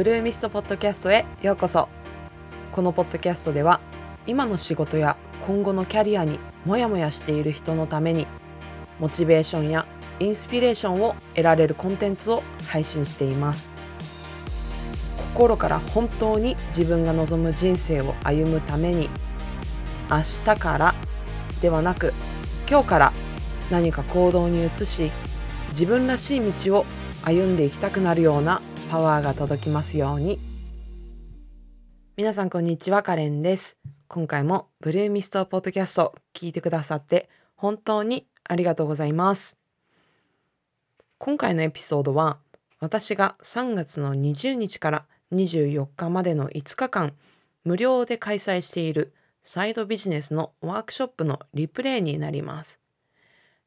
ブルーミストポッドキャストへようこそ。このポッドキャストでは今の仕事や今後のキャリアにモヤモヤしている人のためにモチベーションやインスピレーションを得られるコンテンツを配信しています。心から本当に自分が望む人生を歩むために明日からではなく今日から何か行動に移し自分らしい道を歩んでいきたくなるようなパワーが届きますように皆さんこんにちはカレンです今回もブルーミストポッドキャスト聞いてくださって本当にありがとうございます今回のエピソードは私が3月の20日から24日までの5日間無料で開催しているサイドビジネスのワークショップのリプレイになります。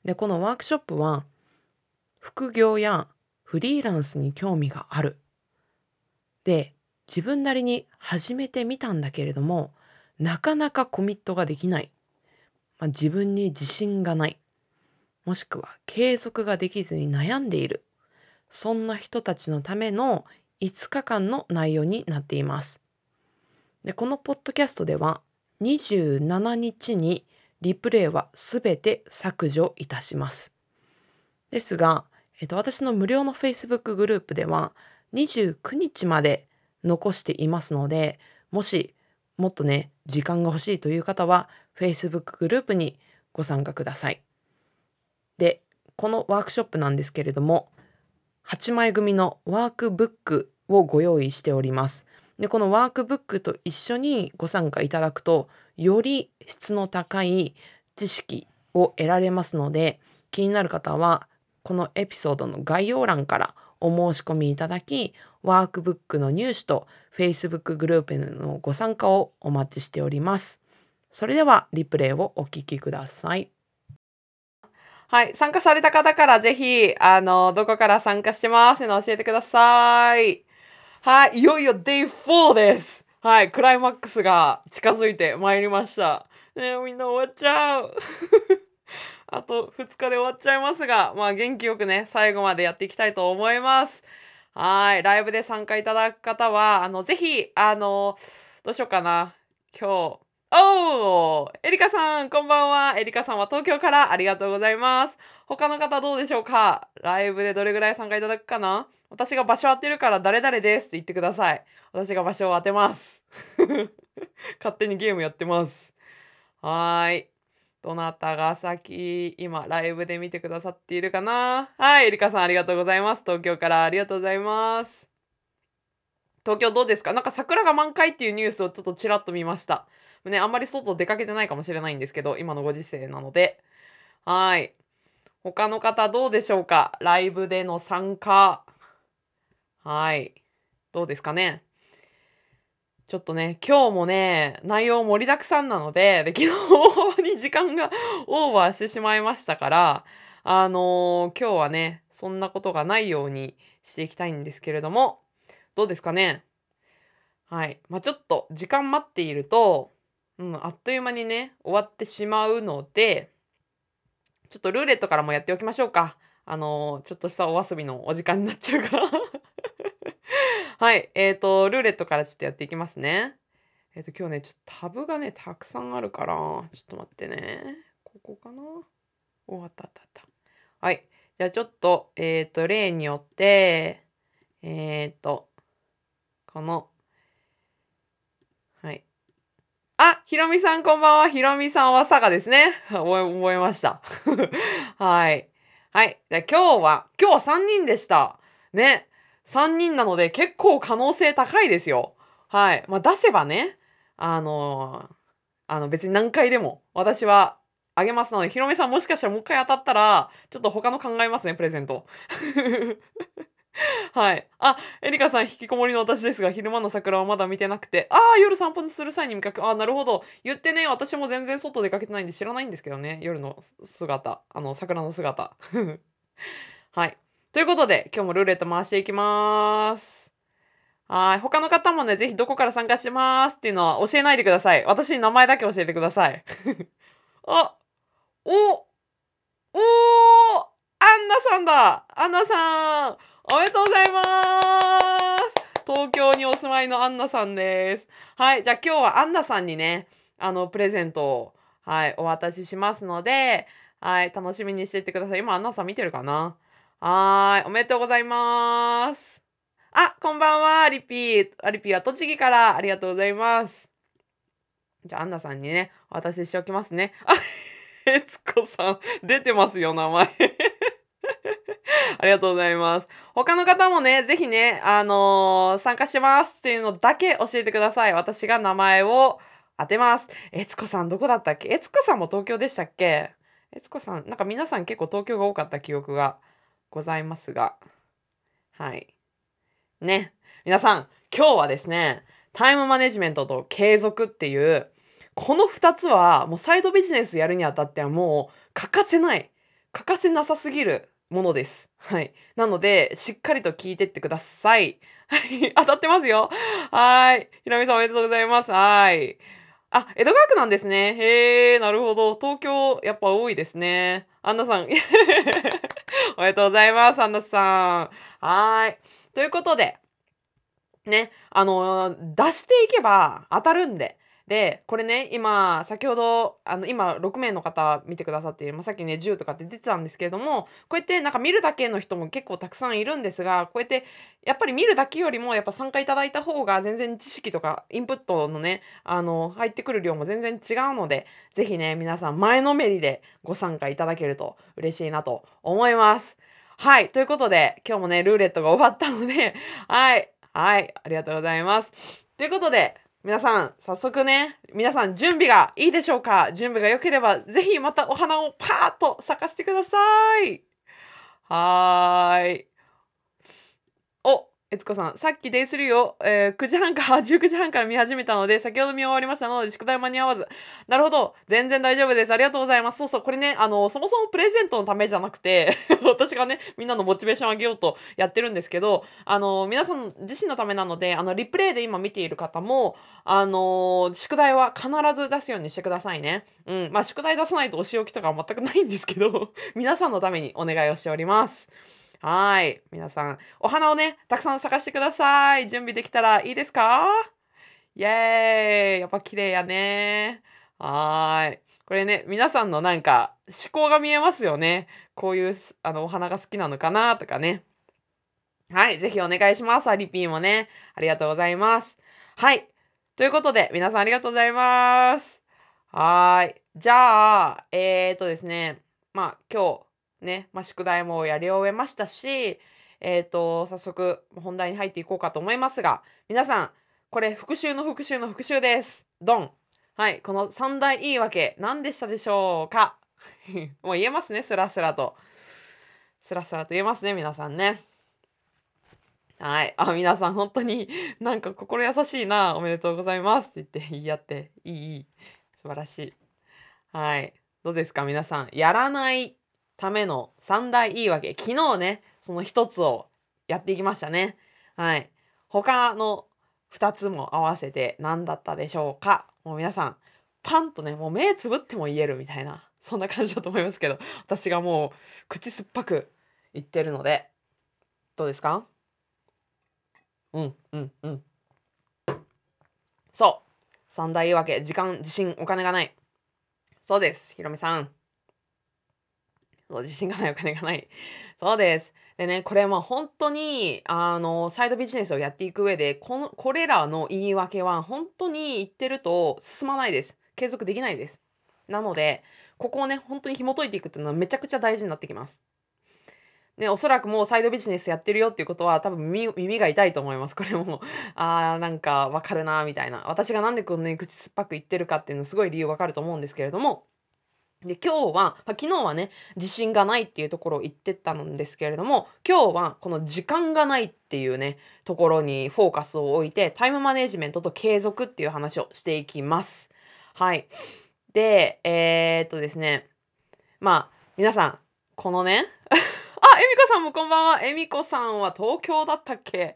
で、このワークショップは副業やフリーランスに興味がある。で、自分なりに始めてみたんだけれども、なかなかコミットができない。まあ、自分に自信がない。もしくは継続ができずに悩んでいる。そんな人たちのための5日間の内容になっています。で、このポッドキャストでは27日にリプレイはすべて削除いたします。ですが、えっと、私の無料の Facebook グループでは29日まで残していますので、もしもっとね、時間が欲しいという方は Facebook グループにご参加ください。で、このワークショップなんですけれども、8枚組のワークブックをご用意しております。で、このワークブックと一緒にご参加いただくと、より質の高い知識を得られますので、気になる方は、このエピソードの概要欄からお申し込みいただき、ワークブックの入手と Facebook グループへのご参加をお待ちしております。それではリプレイをお聞きください。はい。参加された方からぜひ、あの、どこから参加してますの教えてください。はい。いよいよ Day4 です。はい。クライマックスが近づいてまいりました。ねみんな終わっちゃう。あと2日で終わっちゃいますが、まあ元気よくね、最後までやっていきたいと思います。はい。ライブで参加いただく方は、あの、ぜひ、あの、どうしようかな。今日、おーエリカさん、こんばんは。エリカさんは東京からありがとうございます。他の方どうでしょうか？ライブでどれぐらい参加いただくかな？私が場所当てるから誰々ですって言ってください。私が場所を当てます。勝手にゲームやってます。はーい。どなたが先、今、ライブで見てくださっているかな？はい、エリカさんありがとうございます。東京からありがとうございます。東京どうですか？なんか桜が満開っていうニュースをちょっとちらっと見ました。ね、あんまり外出かけてないかもしれないんですけど、今のご時世なので。はい。他の方どうでしょうか？ライブでの参加。はい。どうですかね？ちょっとね、今日もね、内容盛りだくさんなので、で昨日に時間が オーバーしてしまいましたから、あのー、今日はね、そんなことがないようにしていきたいんですけれども、どうですかね?はい。まあ、ちょっと時間待っていると、うん、あっという間にね、終わってしまうので、ちょっとルーレットからもやっておきましょうか。あのー、ちょっとしたお遊びのお時間になっちゃうからはい。えっ、ー、と、ルーレットからちょっとやっていきますね。えっ、ー、と、今日ね、ちょっとタブがね、たくさんあるから、ちょっと待ってね。ここかな？お、あったあったあった。はい。じゃあちょっと、えっ、と、例によって、えっ、と、この、はい。あ、ひろみさんこんばんは。ひろみさんは佐賀ですね。覚え、覚えました。はい。はい。で今日は、今日は3人でした。ね。3人なので結構可能性高いですよ。はい。まあ出せばね、あのー、あの別に何回でも私はあげますので、ひろみさんもしかしたらもう一回当たったら、ちょっと他の考えますね、プレゼント。はい。あ、エリカさん引きこもりの私ですが、昼間の桜はまだ見てなくて、ああ、夜散歩する際に見かけ、ああ、なるほど。言ってね、私も全然外出かけてないんで知らないんですけどね、夜の姿、あの、桜の姿。はい。ということで、今日もルーレット回していきます。はい。他の方もね、ぜひどこから参加してますっていうのは教えないでください。私に名前だけ教えてください。あ、お、おーアンナさんだアンナさんおめでとうございます東京にお住まいのアンナさんです。はい。じゃあ今日はアンナさんにね、あの、プレゼントを、はい、お渡ししますので、はい、楽しみにしていてください。今、アンナさん見てるかな？はーい、おめでとうございます。あ、こんばんは、リピー。アリピーは栃木からありがとうございます。じゃあ、アンナさんにね、お渡ししておきますね。あ、えつこさん、出てますよ、名前。ありがとうございます。他の方もね、ぜひね、あのー、参加してますっていうのだけ教えてください。私が名前を当てます。えつこさんどこだったっけ？えつこさんも東京でしたっけ？えつこさん、なんか皆さん結構東京が多かった記憶がございますが。はい。ね。皆さん、今日はですね、タイムマネジメントと継続っていう、この2つはもうサイドビジネスやるにあたってはもう欠かせない、欠かせなさすぎるものです。はい。なので、しっかりと聞いてってください。はい。当たってますよ。はい。ひろみさんおめでとうございます。はい。あ、江戸川区なんですね。へえ、なるほど。東京、やっぱ多いですね。アンナさん。おめでとうございます、アンナさん。はい。ということで、ね、あの、出していけば当たるんで、で、これね、今、先ほど、あの、今、6名の方見てくださっている、まあ、さっきね、10とかって出てたんですけれども、こうやってなんか見るだけの人も結構たくさんいるんですが、こうやって、やっぱり見るだけよりも、やっぱ参加いただいた方が全然知識とか、インプットのね、あの、入ってくる量も全然違うので、ぜひね、皆さん前のめりでご参加いただけると嬉しいなと思います。はい。ということで、今日もね、ルーレットが終わったので、はい。はい。ありがとうございます。ということで、皆さん、早速ね、皆さん準備がいいでしょうか？準備が良ければ、ぜひまたお花をパーッと咲かせてください。はーい。悦子さん、さっきデイ3を、えー、9時半か19 時半から見始めたので、先ほど見終わりましたので、宿題間に合わず。なるほど。全然大丈夫です。ありがとうございます。そうそう、これね、あの、そもそもプレゼントのためじゃなくて 私がね、みんなのモチベーションを上げようとやってるんですけど、あの、皆さん自身のためなので、あの、リプレイで今見ている方も、あの、宿題は必ず出すようにしてくださいね。うん。まあ、宿題出さないとお仕置きとかは全くないんですけど皆さんのためにお願いをしております。はい。皆さん、お花をね、たくさん咲かしてください。準備できたらいいですか？イエーイやっぱ綺麗やね。はい。これね、皆さんのなんか思考が見えますよね。こういうあのお花が好きなのかなとかね。はい。ぜひお願いします。アリピーもね。ありがとうございます。はい。ということで、皆さんありがとうございます。はい。じゃあ、えーとですね。まあ、今日、ね、まあ、宿題もやり終えましたし、えっ、ー、と、早速本題に入っていこうかと思いますが、皆さん、これ復習の復習の復習です。ドンはい、この三大言い訳、何でしたでしょうか？もう言えますね、スラスラと。スラスラと言えますね、皆さんね。はい。あ、皆さん、本当になんか心優しいな。おめでとうございますって言って言い合って。いい、いい。素晴らしい。はい。どうですか、皆さん？やらないための三大言い訳。昨日ね、その一つをやっていきましたね。はい。他の二つも合わせて何だったでしょうかもう皆さん、パンとね、もう目つぶっても言えるみたいな、そんな感じだと思いますけど、私がもう口酸っぱく言ってるので、どうですか？うん、うん、うん。そう。三大言い訳。時間、自信、お金がない。そうです。ひろみさん。そう自信がないお金がない。そうです。でね、これは本当に、あの、サイドビジネスをやっていく上で、この、これらの言い訳は本当に言ってると進まないです。継続できないです。なので、ここをね、本当に紐解いていくっていうのはめちゃくちゃ大事になってきます。ね、おそらくもうサイドビジネスやってるよっていうことは多分耳が痛いと思います。これも、あーなんかわかるなみたいな。私がなんでこんなに口酸っぱく言ってるかっていうのすごい理由わかると思うんですけれども、で、今日は、ま、昨日はね、自信がないっていうところを言ってたんですけれども、今日はこの時間がないっていうね、ところにフォーカスを置いて、タイムマネジメントと継続っていう話をしていきます。はい。で、えー、っとですね、まあ、皆さん、このね、あ、えみこさんもこんばんは。えみこさんは東京だったっけ？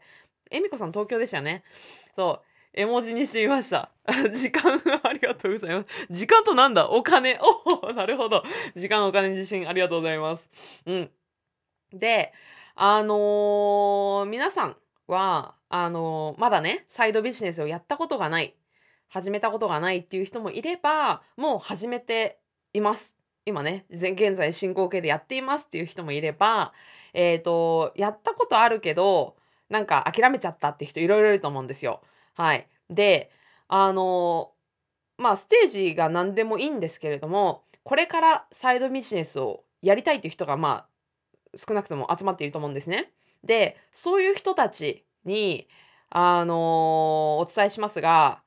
えみこさん東京でしたね。そう。絵文字にしてみました。時間、ありがとうございます。時間となんだ？お金。おおなるほど。時間、お金、自信、ありがとうございます。うん。で、あのー、皆さんは、あのまだね、サイドビジネスをやったことがない、始めたことがないっていう人もいれば、もう始めています。今ね、現在進行形でやっていますっていう人もいれば、えっ、ー、と、やったことあるけど、なんか諦めちゃったって人いろいろいると思うんですよ。はい。で、あのまあ、ステージが何でもいいんですけれども、これからサイドビジネスをやりたいっていう人が、まあ、少なくとも集まっていると思うんですね。で、そういう人たちに、あの、お伝えしますが、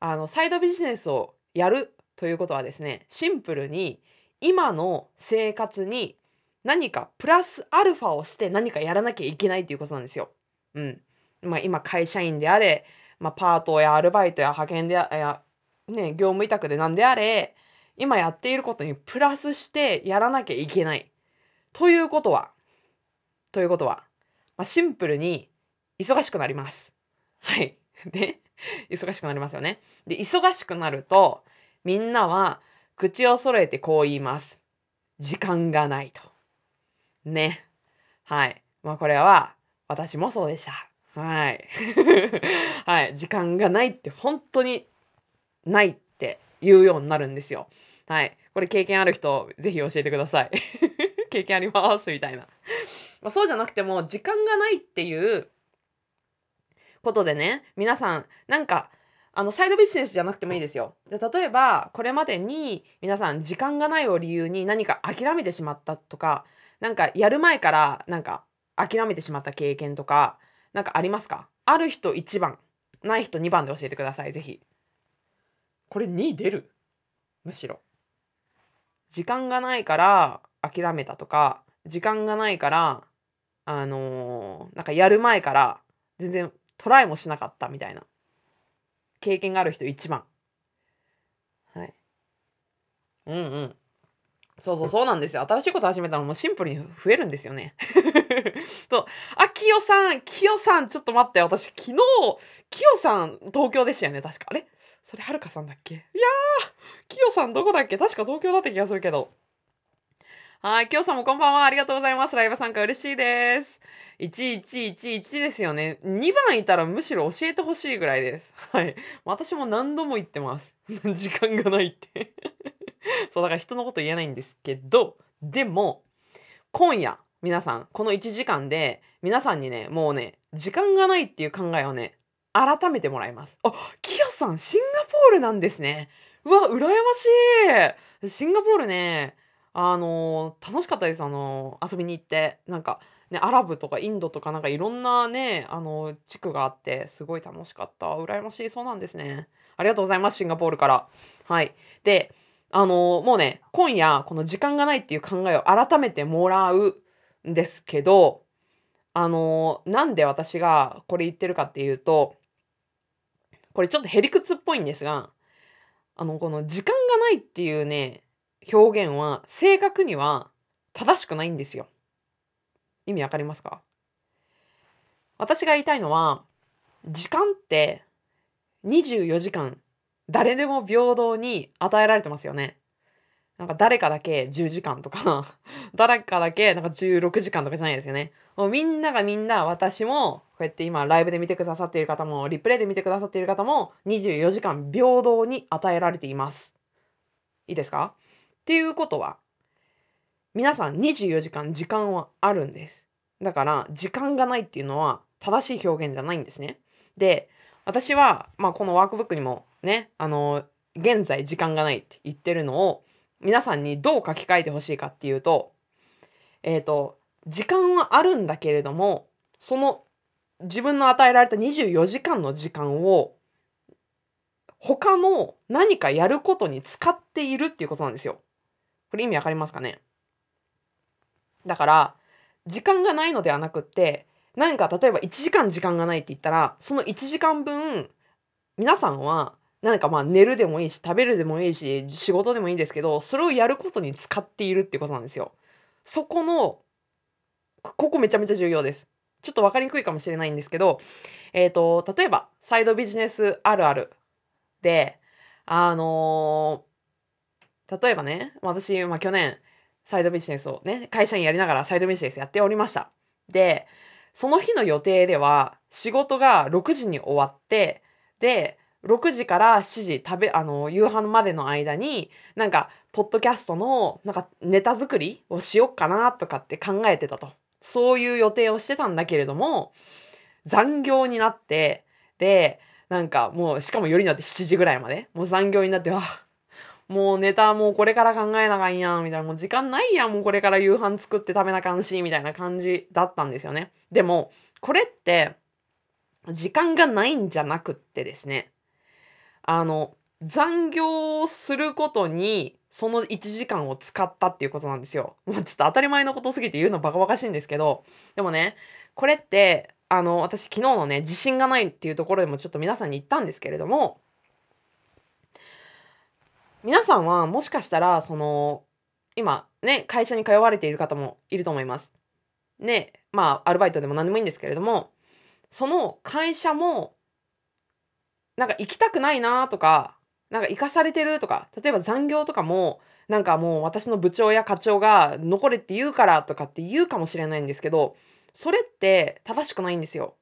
あの、サイドビジネスをやるということはですね、シンプルに今の生活に何かプラスアルファをして何かやらなきゃいけないということなんですよ。うん。まあ、今会社員であれ、まあ、パートやアルバイトや派遣でや、ね、業務委託で何であれ、今やっていることにプラスしてやらなきゃいけない。ということは、ということは、まあ、シンプルに忙しくなります。はい。で、忙しくなりますよね。で、忙しくなると、みんなは口を揃えてこう言います。時間がないと。ね。はい。まあこれは私もそうでした。はい。はい。時間がないって本当にないって言うようになるんですよ。はい。これ経験ある人、ぜひ教えてください。経験ありますみたいな。まあ、そうじゃなくても、時間がないっていうことでね、皆さん、なんか、あの、サイドビジネスじゃなくてもいいですよ。で例えば、これまでに皆さん、時間がないを理由に何か諦めてしまったとか、なんかやる前からなんか諦めてしまった経験とか、なんかありますか？ある人1番、ない人2番で教えてください、ぜひ。これ2出る？むしろ。時間がないから諦めたとか、時間がないから、あのー、なんかやる前から全然トライもしなかったみたいな経験がある人1番。はい。うんうん。そうそうそうなんですよ。新しいこと始めたらもうシンプルに増えるんですよね。そう。あ、きよさん、きよさん、ちょっと待って。私、昨日、きよさん、東京でしたよね、確か。あれ？それ、はるかさんだっけ？いやー、きよさんどこだっけ？確か東京だった気がするけど。はい、きよさんもこんばんは。ありがとうございます。ライブ参加嬉しいです。1111ですよね。2番いたらむしろ教えてほしいぐらいです。はい。私も何度も言ってます。時間がないって そう、だから人のこと言えないんですけど、でも、今夜、皆さん、この1時間で、皆さんにね、もうね、時間がないっていう考えをね、改めてもらいます。あ、キヨさん、シンガポールなんですね。うわ、羨ましい。シンガポールね、あの、楽しかったです。あの、遊びに行って。なんか、ね、アラブとかインドとかなんかいろんなね、あの、地区があって、すごい楽しかった。羨ましい。そうなんですね。ありがとうございます。シンガポールから。はい。で、あのもうね、今夜、この時間がないっていう考えを改めてもらうんですけど、あのなんで私がこれ言ってるかっていうと、これちょっとへりくつっぽいんですが、あの、この時間がないっていうね、表現は正確には正しくないんですよ。意味わかりますか？私が言いたいのは、時間って24時間誰でも平等に与えられてますよね。なんか誰かだけ10時間とか 誰かだけなんか16時間とかじゃないですよね。もうみんながみんな私も、こうやって今ライブで見てくださっている方も、リプレイで見てくださっている方も、24時間平等に与えられています。いいですか？っていうことは、皆さん24時間時間はあるんです。だから、時間がないっていうのは正しい表現じゃないんですね。で、私は、まあ、このワークブックにもね、あの、現在時間がないって言ってるのを皆さんにどう書き換えてほしいかっていうと、えっ、ー、と、時間はあるんだけれども、その自分の与えられた24時間の時間を他の何かやることに使っているっていうことなんですよ。これ意味わかりますかね？だから、時間がないのではなくって、何か例えば1時間時間がないって言ったら、その1時間分、皆さんは何かまあ寝るでもいいし食べるでもいいし仕事でもいいんですけどそれをやることに使っているってことなんですよ。そこのここめちゃめちゃ重要です。ちょっと分かりにくいかもしれないんですけど、えっ、ー、と例えばサイドビジネスあるあるであのー、例えばね私、まあ、去年サイドビジネスをね会社員やりながらサイドビジネスやっておりました。でその日の予定では仕事が6時に終わってで6時から7時食べあの夕飯までの間になんかポッドキャストのなんかネタ作りをしよっかなとかって考えてたと。そういう予定をしてたんだけれども残業になってでなんかもうしかもよりによって7時ぐらいまでもう残業になってわもうネタもうこれから考えなあかんやんみたいなもう時間ないやんもうこれから夕飯作って食べなあかんしみたいな感じだったんですよね。でもこれって時間がないんじゃなくってですね。あの残業することにその1時間を使ったっていうことなんですよ。もうちょっと当たり前のことすぎて言うのバカバカしいんですけどでもねこれってあの私昨日のね自信がないっていうところでもちょっと皆さんに言ったんですけれども皆さんはもしかしたらその今ね会社に通われている方もいると思います。ねまあアルバイトでも何でもいいんですけれどもその会社もなんか行きたくないなとかなんか生かされてるとか例えば残業とかもなんかもう私の部長や課長が残れって言うからとかって言うかもしれないんですけどそれって正しくないんですよ。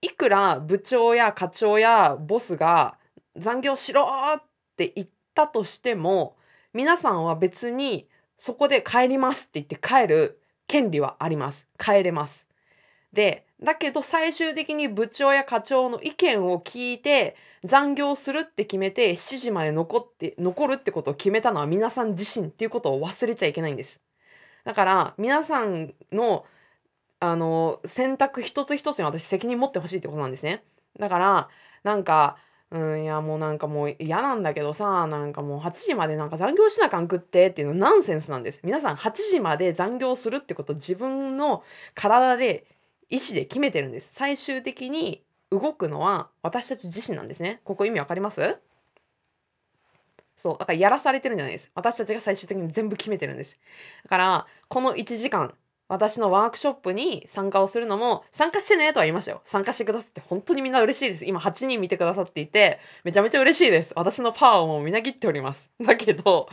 いくら部長や課長やボスが残業しろって言ったとしても皆さんは別にそこで帰りますって言って帰る権利はあります。帰れます。で、だけど最終的に部長や課長の意見を聞いて残業するって決めて7時まで残って残るってことを決めたのは皆さん自身っていうことを忘れちゃいけないんです。だから皆さんのあの選択一つ一つに私責任持ってほしいってことなんですね。だからなんかうんいやもうなんかもう嫌なんだけどさなんかもう8時までなんか残業しなあかんくってっていうのはナンセンスなんです。皆さん8時まで残業するってこと自分の体で意思で決めてるんです。最終的に動くのは私たち自身なんですね。ここ意味わかります？そう。だからやらされてるんじゃないです。私たちが最終的に全部決めてるんです。だから、この1時間、私のワークショップに参加をするのも、参加してねとは言いましたよ。参加してくださって本当にみんな嬉しいです。今8人見てくださっていて、めちゃめちゃ嬉しいです。私のパワーをもうみなぎっております。だけど、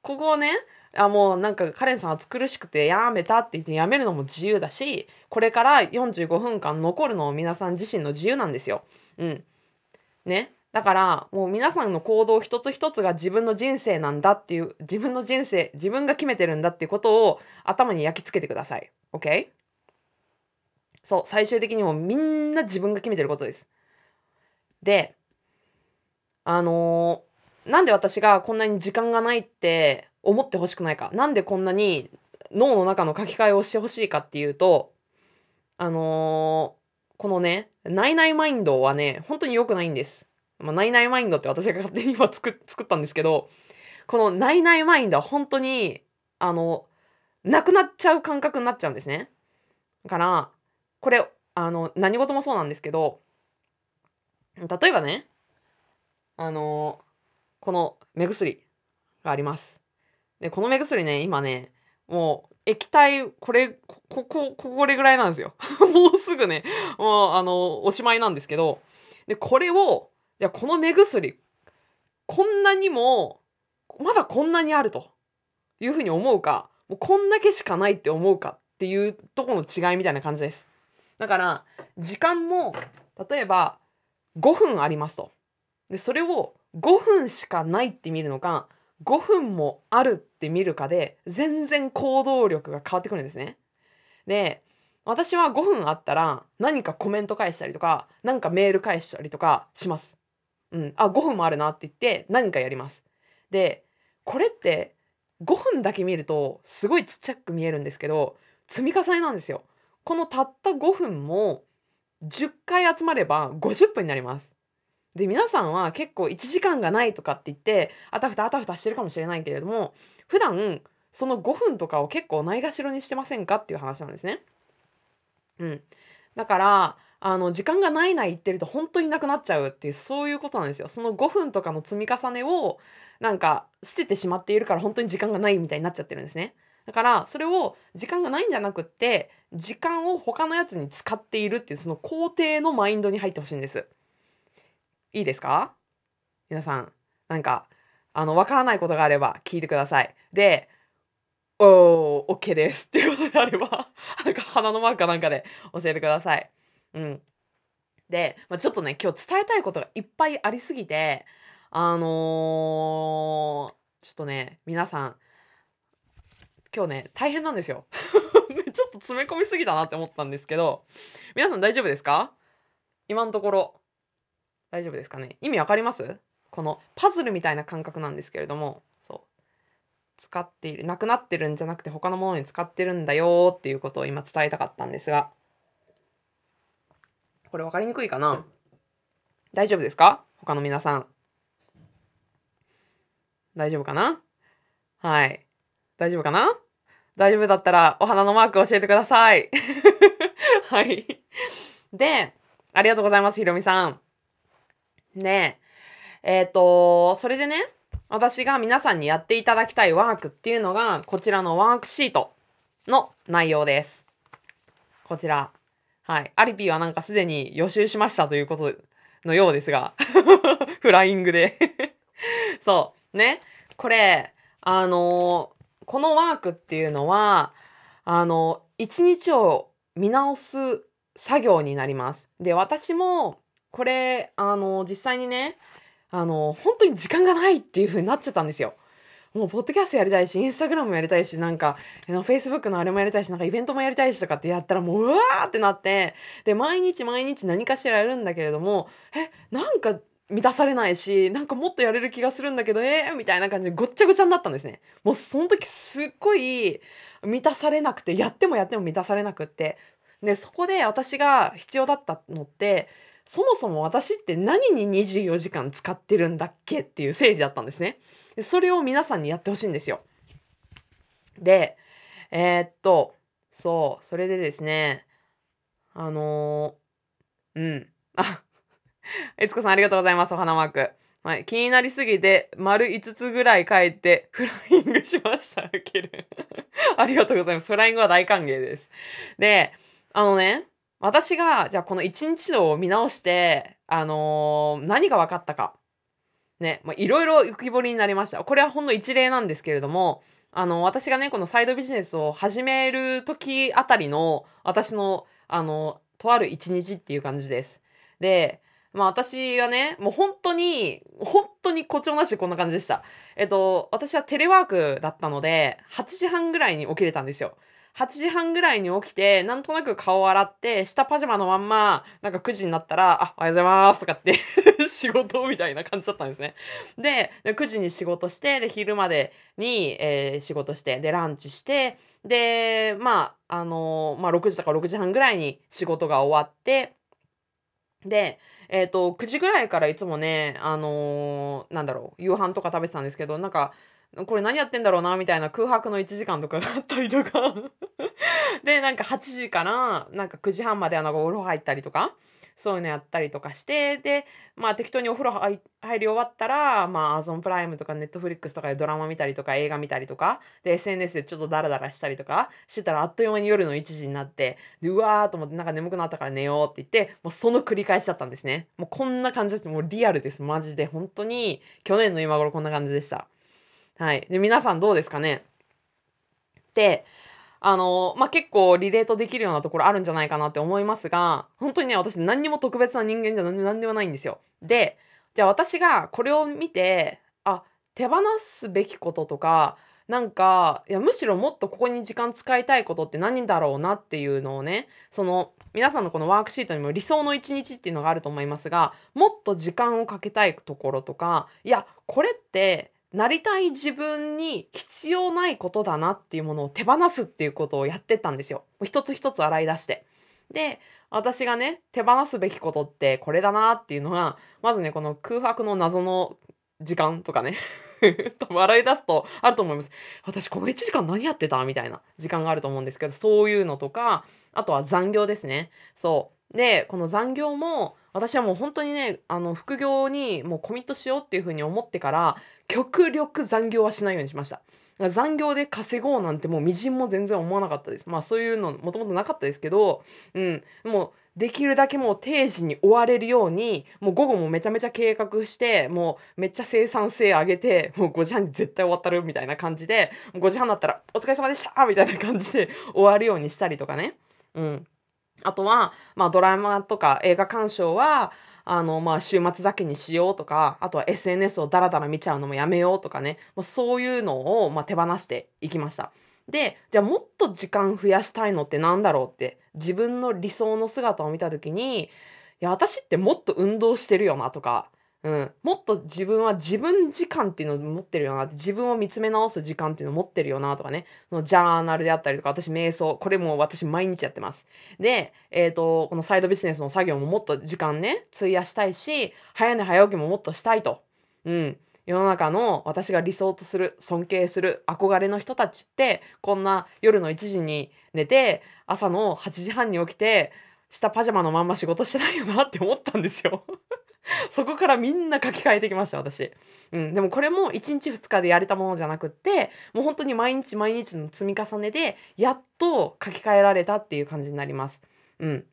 ここをね、あもうなんかカレンさん暑苦しくてやめたって言ってやめるのも自由だしこれから45分間残るのも皆さん自身の自由なんですよ。うん。ね。だからもう皆さんの行動一つ一つが自分の人生なんだっていう自分の人生自分が決めてるんだっていうことを頭に焼き付けてください。OK? そう最終的にもみんな自分が決めてることです。であのー、なんで私がこんなに時間がないって思ってほしくないかなんでこんなに脳の中の書き換えをしてほしいかっていうとあのー、このねナイナイマインドはね本当に良くないんです。まあ、ナイナイマインドって私が勝手に今作作ったんですけどこのナイナイマインドは本当にあのなくなっちゃう感覚になっちゃうんですね。だからこれあの何事もそうなんですけど例えばねあのこの目薬があります。で、この目薬ね、今ね、もう液体、これ、ここ、これぐらいなんですよ。もうすぐね、もうあの、おしまいなんですけど、で、これを、じゃこの目薬、こんなにも、まだこんなにあるというふうに思うか、もうこんだけしかないって思うかっていうとこの違いみたいな感じです。だから、時間も、例えば、5分ありますと。で、それを5分しかないって見るのか、5分もあるって見るかで全然行動力が変わってくるんですね。で私は5分あったら何かコメント返したりとか何かメール返したりとかします。うん、あ5分もあるなって言って何かやります。でこれって5分だけ見るとすごいちっちゃく見えるんですけど積み重ねなんですよ。このたった5分も10回集まれば50分になります。で皆さんは結構1時間がないとかって言ってあたふたあたふたしてるかもしれないけれども普段その5分とかを結構ないがしろにしてませんかっていう話なんですね。うん、だからあの時間がないない言ってると本当になくなっちゃうっていうそういうことなんですよ。その5分とかの積み重ねをなんか捨ててしまっているから本当に時間がないみたいになっちゃってるんですね。だからそれを時間がないんじゃなくって時間を他のやつに使っているっていうその肯定のマインドに入ってほしいんです。いいですか？皆さん、なんか、あの、わからないことがあれば聞いてください。で、おー、OK ですっていうことであれば、なんか鼻のマークかなんかで教えてください。うん。で、まあ、ちょっとね今日伝えたいことがいっぱいありすぎてあのー、ちょっとね皆さん今日ね大変なんですよ ちょっと詰め込みすぎたなって思ったんですけど皆さん大丈夫ですか？今のところ大丈夫ですかね？意味わかります？このパズルみたいな感覚なんですけれどもそう使っているなくなってるんじゃなくて他のものに使ってるんだよっていうことを今伝えたかったんですがこれ分かりにくいかな？大丈夫ですか？他の皆さん。大丈夫かな？はい。大丈夫かな？大丈夫だったらお花のマーク教えてください。はい。で、ありがとうございます、ひろみさん。ねえ、えっ、ー、と、それでね、私が皆さんにやっていただきたいワークっていうのが、こちらのワークシートの内容です。こちら。はい。アリピーはなんかすでに予習しましたということのようですが、フライングで そう。ね。これ、あのー、このワークっていうのは、あのー、一日を見直す作業になります。で、私も、これ、あの、実際にね、あの本当に時間がないっていう風になっちゃったんですよ。もうポッドキャストやりたいしインスタグラムもやりたいしなんかフェイスブックのあれもやりたいしなんかイベントもやりたいしとかってやったらもううわーってなってで毎日毎日何かしらやるんだけれどもえなんか満たされないしなんかもっとやれる気がするんだけどえー、みたいな感じでごっちゃごちゃになったんですね。もうその時すっごい満たされなくてやってもやっても満たされなくってでそこで私が必要だったのってそもそも私って何に24時間使ってるんだっけっていう整理だったんですね。それを皆さんにやってほしいんですよ。で、えー、っと、そう、それでですね、あのー、うん。あ、えつこさんありがとうございます、お花マーク。はい、気になりすぎて、丸5つぐらい書いて、フライングしました。ける。ありがとうございます。フライングは大歓迎です。で、あのね、私が、じゃあこの一日を見直して、あのー、何が分かったか。ね、いろいろ浮き彫りになりました。これはほんの一例なんですけれども、あの、私がね、このサイドビジネスを始める時あたりの、私の、あの、とある一日っていう感じです。で、まあ私がね、もう本当に、本当に誇張なしこんな感じでした。えっと、私はテレワークだったので、8時半ぐらいに起きれたんですよ。8時半ぐらいに起きて、なんとなく顔を洗って、下パジャマのまんま、なんか9時になったら、あ、おはようございますとかって 仕事みたいな感じだったんですね。で、9時に仕事して、で、昼までに、えー、仕事して、で、ランチして、で、まあ、あのー、まあ、6時とか6時半ぐらいに仕事が終わって、で、えっ、ー、と、9時ぐらいからいつもね、あのー、なんだろう、夕飯とか食べてたんですけど、なんか、これ何やってんだろうなみたいな空白の1時間とかがあったりとか。でなんか8時からなんか9時半まであのお風呂入ったりとかそういうのやったりとかしてでまあ適当にお風呂入り終わったらまあ Amazon プライムとか Netflix とかでドラマ見たりとか映画見たりとかで SNS でちょっとダラダラしたりとかしてたらあっという間に夜の1時になってでうわーと思ってなんか眠くなったから寝ようって言ってもうその繰り返しだったんですね。もうこんな感じです。もうリアルです。マジで。本当に去年の今頃こんな感じでした。はい。で、皆さんどうですかね？で、あの、まあ、結構リレートできるようなところあるんじゃないかなって思いますが、本当にね、私何にも特別な人間じゃ何でもないんですよ。で、じゃあ私がこれを見て、あ、手放すべきこととか、なんか、いや、むしろもっとここに時間使いたいことって何だろうなっていうのをね、その、皆さんのこのワークシートにも理想の一日っていうのがあると思いますが、もっと時間をかけたいところとか、いや、これってなりたい自分に必要ないことだなっていうものを手放すっていうことをやってったんですよ。一つ一つ洗い出して。で、私がね、手放すべきことってこれだなっていうのが、まずね、この空白の謎の時間とかね 多分洗い出すとあると思います。私この1時間何やってたみたいな時間があると思うんですけど、そういうのとか、あとは残業ですね。そう。で、この残業も、私はもう本当にね、あの、副業にもうコミットしようっていうふうに思ってから、極力残業はしないようにしました。残業で稼ごうなんてもうみじんも全然思わなかったです。まあそういうのもともとなかったですけど、うん、もうできるだけもう定時に終われるように、もう午後もめちゃめちゃ計画して、もうめっちゃ生産性上げて、もう5時半に絶対終わったるみたいな感じで、5時半だったらお疲れ様でしたみたいな感じで終わるようにしたりとかね。うん。あとは、まあ、ドラマとか映画鑑賞は、あの、まあ、週末だけにしようとか、あとは SNS をダラダラ見ちゃうのもやめようとかね、もうそういうのを、まあ、手放していきました。で、じゃあもっと時間増やしたいのってなんだろうって、自分の理想の姿を見た時に、いや、私ってもっと運動してるよなとか、うん、もっと自分は自分時間っていうのを持ってるよな自分を見つめ直す時間っていうのを持ってるよなとかね。のジャーナルであったりとか私瞑想これも私毎日やってます。で、え、ー、とこのサイドビジネスの作業ももっと時間ね費やしたいし早寝早起きももっとしたいと、うん、世の中の私が理想とする尊敬する憧れの人たちってこんな夜の1時に寝て朝の8時半に起きて下パジャマのまんま仕事してないよなって思ったんですよ。そこからみんな書き換えてきました、私。うん。でもこれも1日2日でやれたものじゃなくって、もう本当に毎日毎日の積み重ねで、やっと書き換えられたっていう感じになります。うん。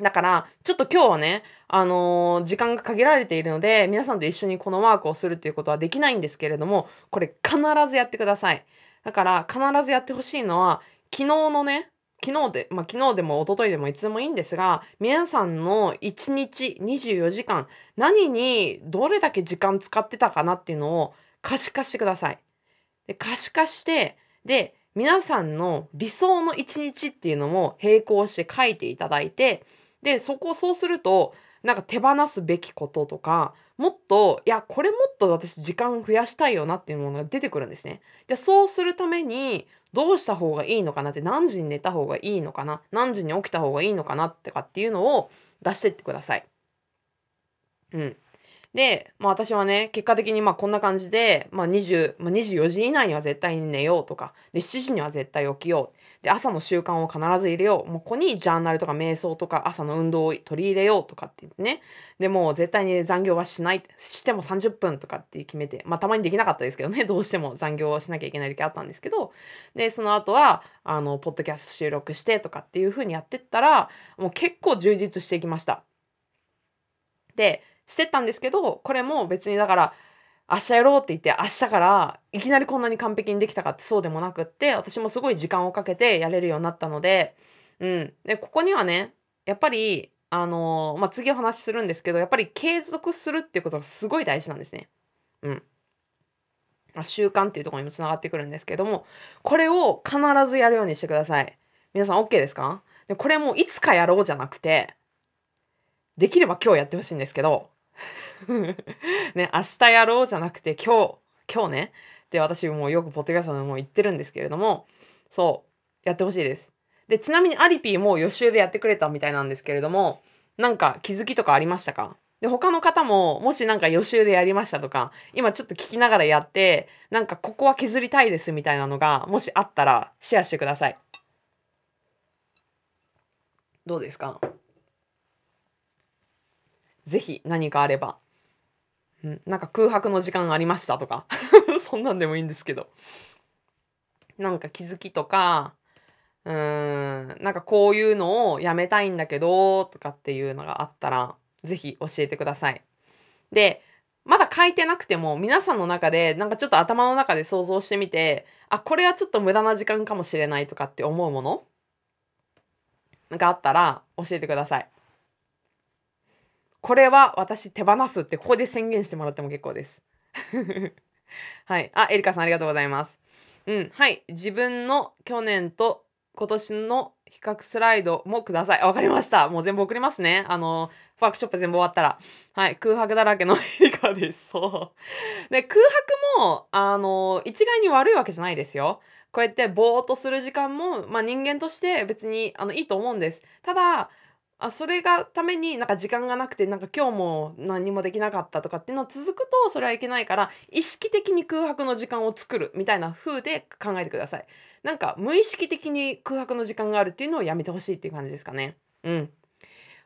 だから、ちょっと今日はね、あのー、時間が限られているので、皆さんと一緒にこのワークをするっていうことはできないんですけれども、これ必ずやってください。だから、必ずやってほしいのは、昨日のね、昨日で、まあ、昨日でも一昨日でもいつでもいいんですが、皆さんの1日24時間、何にどれだけ時間使ってたかなっていうのを可視化してください。で可視化して、で、皆さんの理想の1日っていうのも並行して書いていただいて、で、そこをそうすると、なんか手放すべきこととか、もっと、いや、これもっと私時間増やしたいよなっていうものが出てくるんですね。で、そうするために、どうした方がいいのかなって何時に寝た方がいいのかな何時に起きた方がいいのかなってかっていうのを出してってください。うん。で、まあ私はね、結果的にまあこんな感じで、まあ20、まあ、24時以内には絶対に寝ようとか、で、7時には絶対起きよう。で、朝の習慣を必ず入れよう。もうここにジャーナルとか瞑想とか朝の運動を取り入れようとかって言ってね。で、もう絶対に残業はしない。しても30分とかって決めて。まあたまにできなかったですけどね。どうしても残業をしなきゃいけない時あったんですけど。で、その後は、あの、ポッドキャスト収録してとかっていう風にやってったら、もう結構充実していきました。で、してったんですけど、これも別にだから、明日やろうって言って明日からいきなりこんなに完璧にできたかってそうでもなくって私もすごい時間をかけてやれるようになったので、うん。で、ここにはね、やっぱり、あのー、まあ、次お話しするんですけど、やっぱり継続するっていうことがすごい大事なんですね。うん。習慣っていうところにもつながってくるんですけども、これを必ずやるようにしてください。皆さん OK ですか？でこれもいつかやろうじゃなくて、できれば今日やってほしいんですけど、ね、明日やろうじゃなくて今日、今日ね。で、私もよくポッドキャストでも言ってるんですけれども、そう、やってほしいです。で、ちなみにアリピーも予習でやってくれたみたいなんですけれども、なんか気づきとかありましたか？で、他の方も、もしなんか予習でやりましたとか、今ちょっと聞きながらやって、なんかここは削りたいですみたいなのが、もしあったらシェアしてください。どうですか？ぜひ何かあれば。うん、なんか空白の時間ありましたとか そんなんでもいいんですけど。なんか気づきとか、うーん、なんかこういうのをやめたいんだけど、とかっていうのがあったら、ぜひ教えてください。で、まだ書いてなくても、皆さんの中で、なんかちょっと頭の中で想像してみて、あ、これはちょっと無駄な時間かもしれないとかって思うものがあったら教えてください。これは私手放すってここで宣言してもらっても結構です。はい。あ、エリカさんありがとうございます。うん。はい。自分の去年と今年の比較スライドもください。わかりました。もう全部送りますね。あの、ワークショップ全部終わったら。はい。空白だらけのエリカです。そう。で、空白も、あの、一概に悪いわけじゃないですよ。こうやってぼーっとする時間も、まあ人間として別にあのいいと思うんです。ただ、あそれがためになんか時間がなくてなんか今日も何もできなかったとかっていうの続くとそれはいけないから意識的に空白の時間を作るみたいな風で考えてください。なんか無意識的に空白の時間があるっていうのをやめてほしいっていう感じですかね。うん。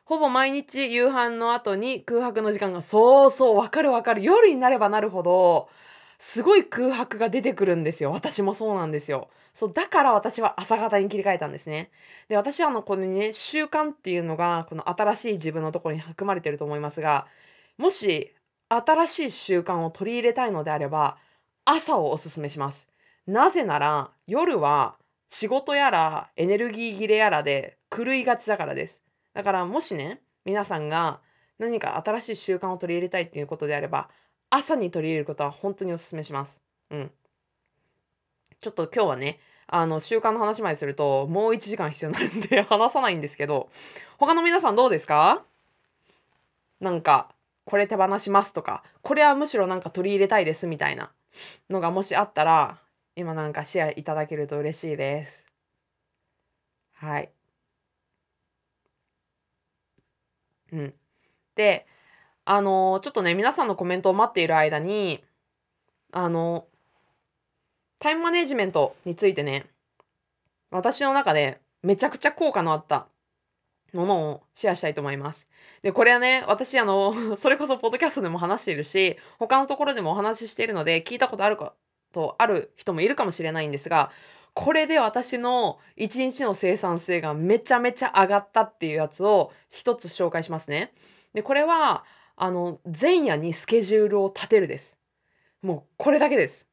ほぼ毎日夕飯の後に空白の時間がそうそうわかるわかる夜になればなるほどすごい空白が出てくるんですよ。私もそうなんですよ。そう、だから私は朝方に切り替えたんですね。で、私はあの、このね、習慣っていうのが、この新しい自分のところに含まれてると思いますが、もし、新しい習慣を取り入れたいのであれば、朝をおすすめします。なぜなら、夜は仕事やらエネルギー切れやらで狂いがちだからです。だからもしね、皆さんが何か新しい習慣を取り入れたいっていうことであれば、朝に取り入れることは本当にお勧めします。うん。ちょっと今日はね、あの、習慣の話まですると、もう1時間必要になるんで 話さないんですけど、他の皆さんどうですか？なんか、これ手放しますとか、これはむしろなんか取り入れたいですみたいなのがもしあったら、今なんかシェアいただけると嬉しいです。はい。うん。で、あのちょっとね、皆さんのコメントを待っている間に、あのタイムマネジメントについてね、私の中でめちゃくちゃ効果のあったものをシェアしたいと思います。で、これはね、私、あの、それこそポッドキャストでも話しているし、他のところでもお話ししているので、聞いたことあるかとある人もいるかもしれないんですが、これで私の一日の生産性がめちゃめちゃ上がったっていうやつを一つ紹介しますね。で、これは、あの、前夜にスケジュールを立てるです。もうこれだけです。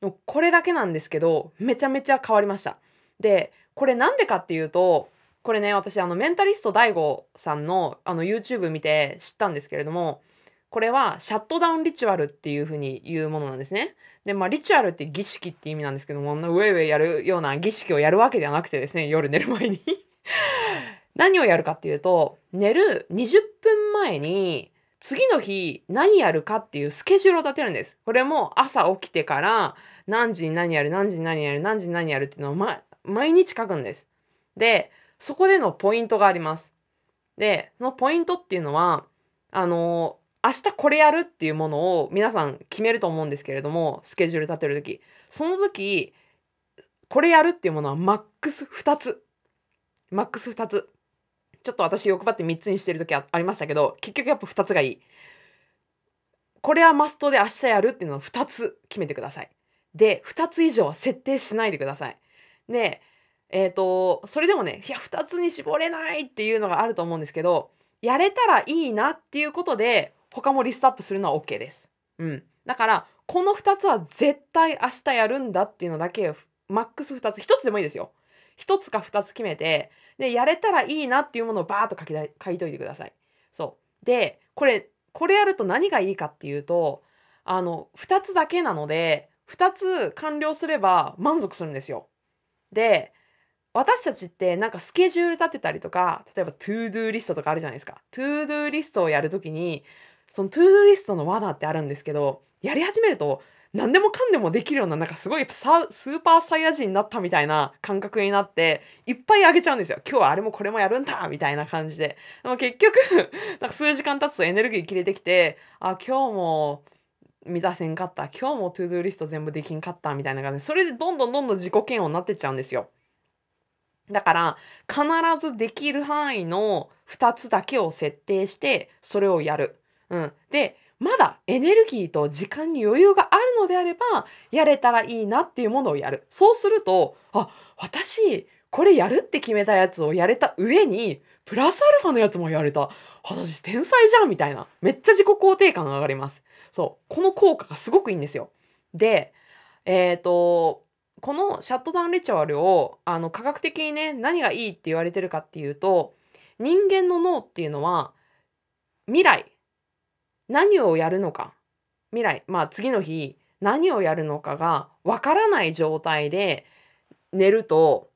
もうこれだけなんですけど、めちゃめちゃ変わりました。で、これなんでかっていうと、これね、私、あの、メンタリスト DAIGO さんの、あの、YouTube 見て知ったんですけれども、これは、シャットダウンリチュアルっていうふうに言うものなんですね。で、まあ、リチュアルって儀式って意味なんですけども、ウェイウェイやるような儀式をやるわけではなくてですね、夜寝る前に 何をやるかっていうと、寝る20分前に、次の日何やるかっていうスケジュールを立てるんです。これも朝起きてから何時に何やる、何時に何やる、何時に何やるっていうのを、ま、毎日書くんです。で、そこでのポイントがあります。で、そのポイントっていうのは、あの明日これやるっていうものを皆さん決めると思うんですけれども、スケジュール立てるとき。その時、これやるっていうものはマックス2つ。マックス2つ。ちょっと私欲張って3つにしてる時ありましたけど、結局やっぱ2つがいい。これはマストで明日やるっていうのを2つ決めてください。で、2つ以上は設定しないでください。で、えっ、ー、と、それでもね、いや、2つに絞れないっていうのがあると思うんですけど、やれたらいいなっていうことで、他もリストアップするのは OK です。うん。だから、この2つは絶対明日やるんだっていうのだけ、マックス2つ、1つでもいいですよ。1つか2つ決めて、で、やれたらいいなっていうものをバーッと書き書いといてください。そう。で、これ、これやると何がいいかっていうと、あの、2つだけなので、2つ完了すれば満足するんですよ。で、私たちってなんかスケジュール立てたりとか、例えば to do リストとかあるじゃないですか。 to do リストをやるときに、その to do リストの罠ってあるんですけど、やり始めると何でもかんでもできるような、なんかすごいスーパーサイヤ人になったみたいな感覚になって、いっぱいあげちゃうんですよ。今日はあれもこれもやるんだみたいな感じで。でも結局 なんか数時間経つとエネルギー切れてきて、あ、今日も満たせんかった。今日も to do リスト全部できんかったみたいな感じで、それでどんどんどんどん自己嫌悪になってっちゃうんですよ。だから必ずできる範囲の2つだけを設定してそれをやる。うん、でまだエネルギーと時間に余裕があるのであればやれたらいいなっていうものをやる。そうするとあ私これやるって決めたやつをやれた上にプラスアルファのやつもやれた。私天才じゃんみたいな。めっちゃ自己肯定感が上がります。そう。この効果がすごくいいんですよ。で、えっ、ー、と、このシャットダウンレチュアルをあの科学的にね何がいいって言われてるかっていうと人間の脳っていうのは未来何をやるのか。未来まあ次の日何をやるのかがわからない状態で寝ると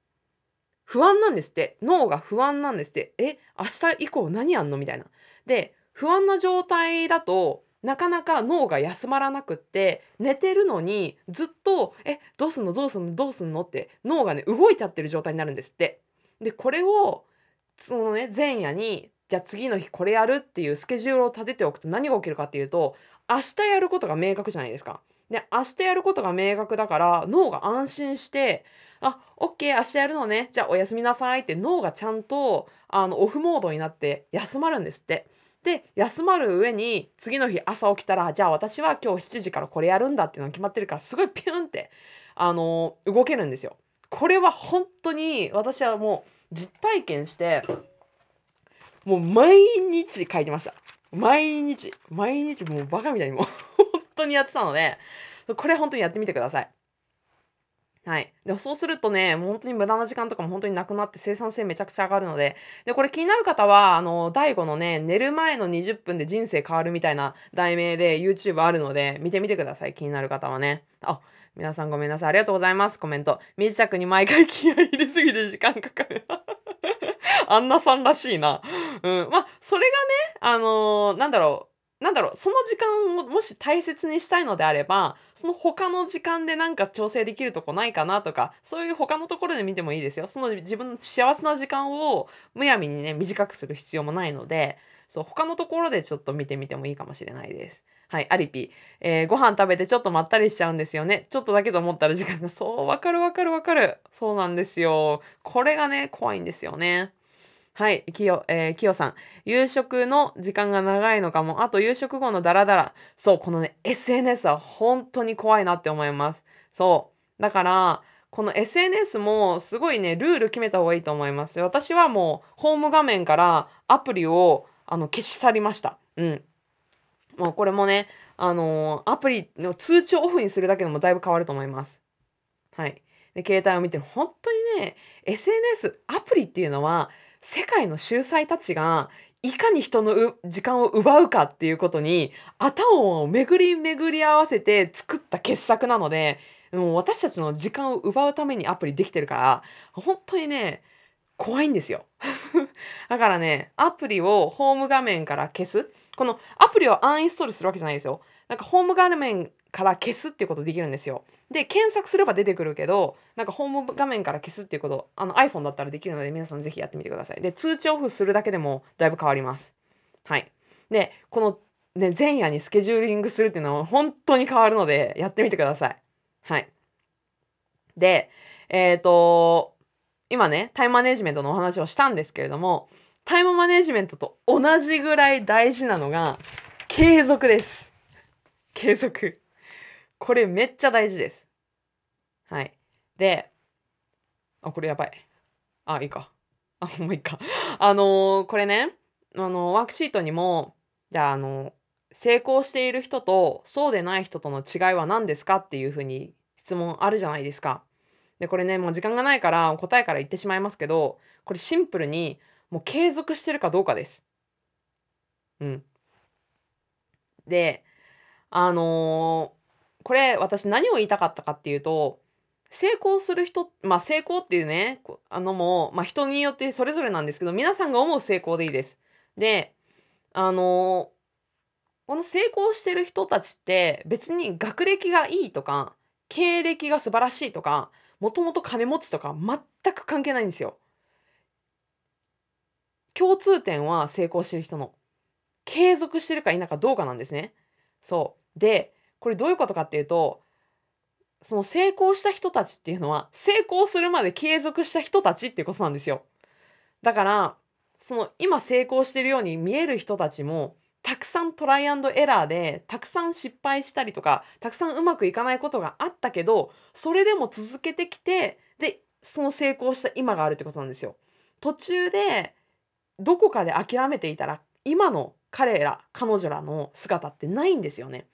不安なんですって。脳が不安なんですって。え明日以降何やんの？みたいな。で不安な状態だとなかなか脳が休まらなくって寝てるのにずっと「えどうすんの？どうすんの？どうすんの?」って脳がね動いちゃってる状態になるんですって。でこれをそのね前夜にじゃあ次の日これやるっていうスケジュールを立てておくと何が起きるかっていうと明日やることが明確じゃないですか。で明日やることが明確だから脳が安心してあ、オッケー、明日やるのね。じゃあおやすみなさいって脳がちゃんとあのオフモードになって休まるんですって。で休まる上に次の日朝起きたらじゃあ私は今日7時からこれやるんだっていうのが決まってるからすごいピュンってあの動けるんですよ。これは本当に私はもう実体験してもう毎日書いてました。毎日毎日もうバカみたいにもう 本当にやってたのでこれ本当にやってみてください。はい。でもそうするとね、もう本当に無駄な時間とかも本当になくなって生産性めちゃくちゃ上がるので、で、これ気になる方は、あの、第5のね、寝る前の20分で人生変わるみたいな題名で YouTube あるので、見てみてください。気になる方はね。あ、皆さんごめんなさい。ありがとうございます。コメント。身支度に毎回気合い入れすぎて時間かかる。あんなさんらしいな。うん。まあ、それがね、あのー、なんだろう。なんだろう、その時間をもし大切にしたいのであれば、その他の時間でなんか調整できるとこないかなとか、そういう他のところで見てもいいですよ。その自分の幸せな時間をむやみにね、短くする必要もないので、そう、他のところでちょっと見てみてもいいかもしれないです。はい、アリピ。えー、ご飯食べてちょっとまったりしちゃうんですよね。ちょっとだけと思ったら時間が、そう、わかるわかるわかる。そうなんですよ。これがね、怖いんですよね。はい、きよ、えー、きよさん。夕食の時間が長いのかも。あと夕食後のダラダラ。そう、このね、SNS は本当に怖いなって思います。そう。だから、この SNS もすごいね、ルール決めた方がいいと思います。私はもう、ホーム画面からアプリをあの消し去りました。うん。もうこれもね、あのー、アプリの通知をオフにするだけでもだいぶ変わると思います。はい。で、携帯を見て、本当にね、SNS、アプリっていうのは、世界の秀才たちがいかに人の時間を奪うかっていうことに頭を巡り巡り合わせて作った傑作なのでもう私たちの時間を奪うためにアプリできてるから本当にね怖いんですよ。だからねアプリをホーム画面から消す。このアプリをアンインストールするわけじゃないですよ。なんかホーム画面から消すっていうことできるんですよ。で、検索すれば出てくるけど、なんかホーム画面から消すっていうこと、あの iPhone だったらできるので皆さんぜひやってみてください。で、通知オフするだけでもだいぶ変わります。はい。で、このね、前夜にスケジューリングするっていうのは本当に変わるので、やってみてください。はい。で、えっ、ー、と、今ね、タイムマネジメントのお話をしたんですけれども、タイムマネジメントと同じぐらい大事なのが、継続です。継続。これめっちゃ大事です。はい。で、あ、これやばい。あ、いいか。あ、もういいか。あのー、これね、あのー、ワークシートにも、じゃあ、あのー、成功している人とそうでない人との違いは何ですかっていうふうに質問あるじゃないですか。で、これね、もう時間がないから答えから言ってしまいますけど、これシンプルにもう継続してるかどうかです。うん。で、あのー、これ私何を言いたかったかっていうと、成功する人、まあ成功っていうね、あのも、まあ人によってそれぞれなんですけど、皆さんが思う成功でいいです。で、あのー、この成功してる人たちって別に学歴がいいとか、経歴が素晴らしいとか、もともと金持ちとか全く関係ないんですよ。共通点は成功してる人の。継続してるか否かどうかなんですね。そう。で、これどういうことかっていうと、その成功した人たちっていうのは、成功するまで継続した人たちっていうことなんですよ。だから、その今成功してるように見える人たちも、たくさんトライアンドエラーで、たくさん失敗したりとか、たくさんうまくいかないことがあったけど、それでも続けてきて、で、その成功した今があるってことなんですよ。途中で、どこかで諦めていたら、今の彼ら彼女らの姿ってないんですよね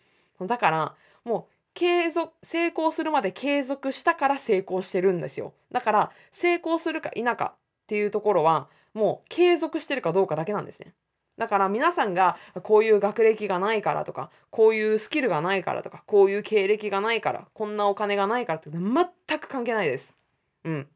だからもう継続成功するまで継続したから成功してるんですよ。だから成功するか否かっていうところはもう継続してるかどうかだけなんですね。だから皆さんがこういう学歴がないからとかこういうスキルがないからとかこういう経歴がないからこんなお金がないからって全く関係ないです。うん。っ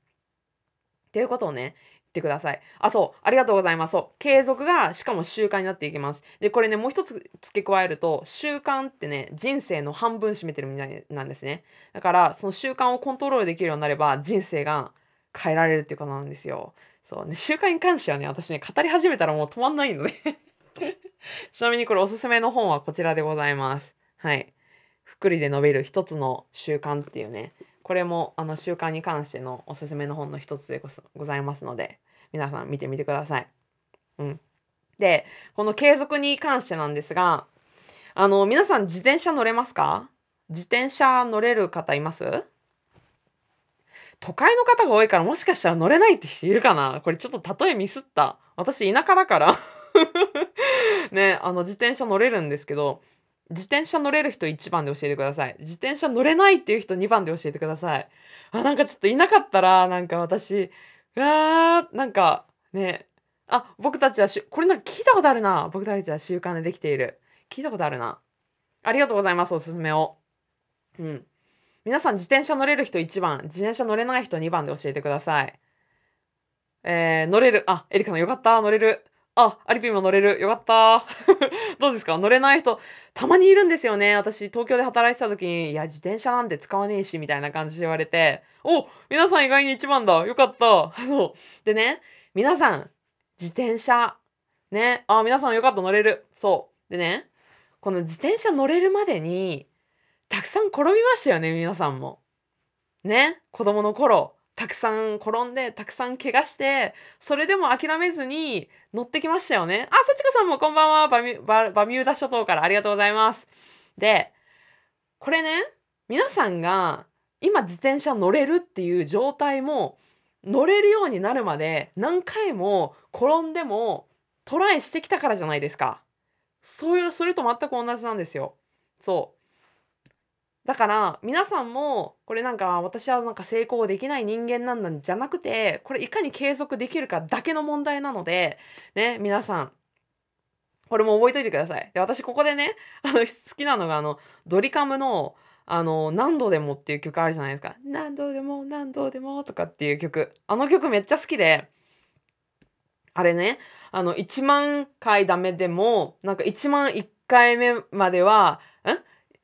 ていうことをねてください。あ、そう。ありがとうございます。そう。継続が、しかも習慣になっていきます。で、これね、もう一つ付け加えると、習慣ってね、人生の半分占めてるみたいなんですね。だから、その習慣をコントロールできるようになれば、人生が変えられるっていうことなんですよ。そうね、習慣に関してはね、私ね、語り始めたらもう止まんないので ちなみにこれおすすめの本はこちらでございます。はい。福利で伸びる一つの習慣っていうね、これもあの習慣に関してのおすすめの本の一つでございますので、皆さん見てみてください。うん。で、この継続に関してなんですが、あの、皆さん自転車乗れますか？自転車乗れる方います？都会の方が多いからもしかしたら乗れないって人いるかな？これちょっと例えミスった。私田舎だから ね、あの自転車乗れるんですけど、自転車乗れる人1番で教えてください。自転車乗れないっていう人2番で教えてください。あ、なんかちょっといなかったら、なんか私、うわー、なんかね、あ、僕たちはし、これなんか聞いたことあるな。僕たちは習慣でできている。聞いたことあるな。ありがとうございます、おすすめを。うん。皆さん自転車乗れる人1番、自転車乗れない人2番で教えてください。えー、乗れる。あ、エリカさんよかった。乗れる。あ、アリピンも乗れる。よかった。どうですか？乗れない人、たまにいるんですよね。私、東京で働いてた時に、いや、自転車なんて使わねえし、みたいな感じで言われて、お皆さん意外に1番だ。よかった。そう。でね、皆さん、自転車、ね、あ、皆さんよかった、乗れる。そう。でね、この自転車乗れるまでに、たくさん転びましたよね、皆さんも。ね、子供の頃。たくさん転んで、たくさん怪我して、それでも諦めずに乗ってきましたよね。あ、さちこさんもこんばんはバミバ。バミューダ諸島からありがとうございます。で、これね、皆さんが今自転車乗れるっていう状態も乗れるようになるまで何回も転んでもトライしてきたからじゃないですか。そういう、それと全く同じなんですよ。そう。だから皆さんもこれなんか私はなんか成功できない人間なんじゃなくてこれいかに継続できるかだけの問題なのでね皆さんこれも覚えといてください。で私ここでねあの好きなのがあのドリカムのあの何度でもっていう曲あるじゃないですか。何度でも何度でもとかっていう曲あの曲めっちゃ好きであれねあの1万回ダメでもなんか1万1回目まではん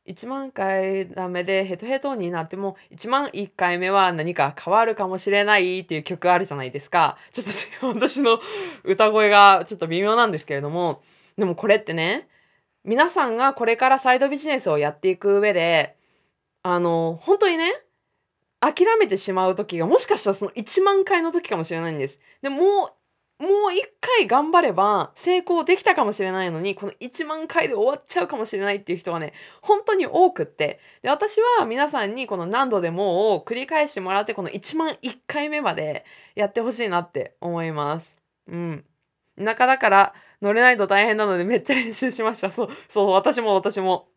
1万回ダメでヘトヘトになっても1万1回目は何か変わるかもしれないっていう曲あるじゃないですか。ちょっと私の歌声がちょっと微妙なんですけれどもでもこれってね皆さんがこれからサイドビジネスをやっていく上であの本当にね諦めてしまう時がもしかしたらその1万回の時かもしれないんです。でもうもう一回頑張れば成功できたかもしれないのに、この1万回で終わっちゃうかもしれないっていう人がね、本当に多くって。で、私は皆さんにこの何度でもを繰り返してもらって、この1万1回目までやってほしいなって思います。うん。田舎だから乗れないと大変なのでめっちゃ練習しました。そう、そう、私も私も。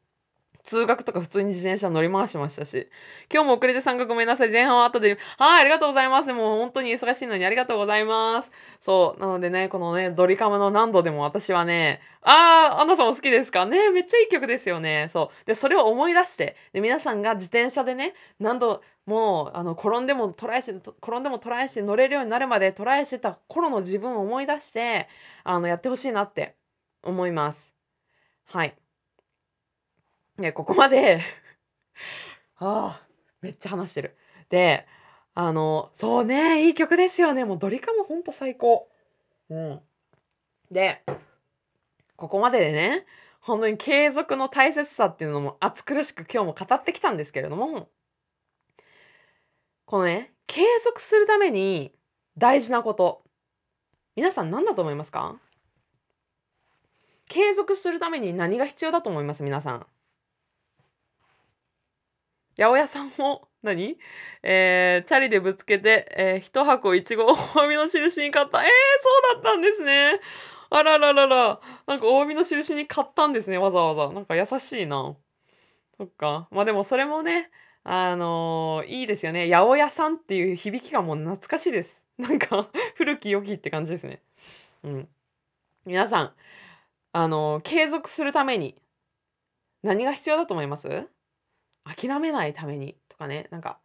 通学とか普通に自転車乗り回しましたし。今日も遅れて参加ごめんなさい。前半は後で。はい、ありがとうございます。もう本当に忙しいのにありがとうございます。そう。なのでね、このね、ドリカムの何度でも私はね、あー、アンナさんも好きですか？ねめっちゃいい曲ですよね。そう。で、それを思い出して、で、皆さんが自転車でね、何度もう、あの、転んでもトライして、転んでもトライして乗れるようになるまでトライしてた頃の自分を思い出して、あの、やってほしいなって思います。はい。ね、ここまで ああ、めっちゃ話してる。で、あの、そうね、いい曲ですよね。もうドリカムほんと最高。うん。で、ここまででね、本当に継続の大切さっていうのも熱苦しく今日も語ってきたんですけれども、このね、継続するために大事なこと、皆さん何だと思いますか？継続するために何が必要だと思います？皆さん。八百屋さんも何、えー、チャリでぶつけて、えー、一箱いちごをお詫びの印に買った。えー、そうだったんですね。あらららら。なんかお詫びの印に買ったんですね、わざわざ。なんか優しいな。そっか。まあでもそれもね、あのー、いいですよね。八百屋さんっていう響きがもう懐かしいです。なんか古き良きって感じですね。うん。皆さん、あのー、継続するために何が必要だと思います？諦めないためにとかね、なんか、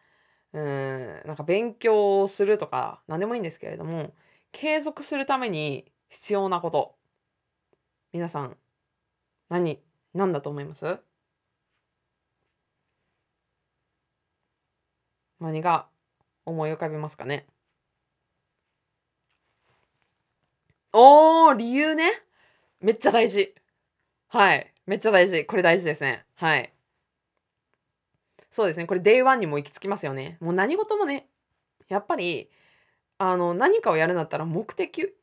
うん、なんか勉強するとか、何でもいいんですけれども、継続するために必要なこと。皆さん、何、何だと思います？何が思い浮かびますかね？おー、理由ね。めっちゃ大事。はい。めっちゃ大事。これ大事ですね。はい。そうですね。これ Day1 にも行き着きますよね。もう何事もね、やっぱり、あの、何かをやるんだったら目的、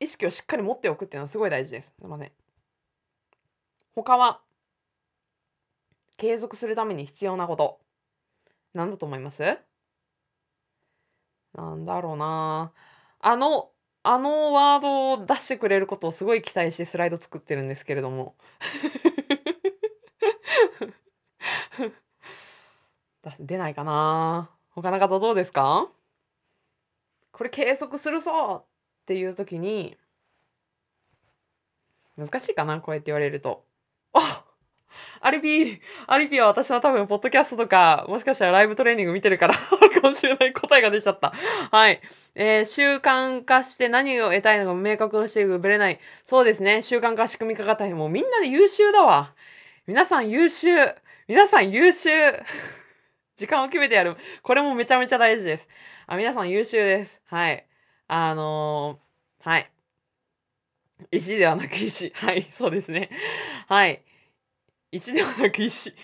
意識をしっかり持っておくっていうのはすごい大事です。すいません。他は、継続するために必要なこと。何だと思います？なんだろうなあの、あのワードを出してくれることをすごい期待してスライド作ってるんですけれども 出ないかな他の方どうですか？これ継続するぞっていう時に難しいかな？こうやって言われると。あアリピ、アリピは私は多分、ポッドキャストとか、もしかしたらライブトレーニング見てるからあるかもしれない答えが出ちゃった。はい。えー、習慣化して何を得たいのか明確にしてぶれない。そうですね。習慣化、仕組み化が大変。もうみんなで優秀だわ。皆さん優秀。皆さん優秀。時間を決めてやる。これもめちゃめちゃ大事です。あ、皆さん優秀です。はい。あのー、はい。石ではなく石。はい、そうですね。はい。石ではなく石。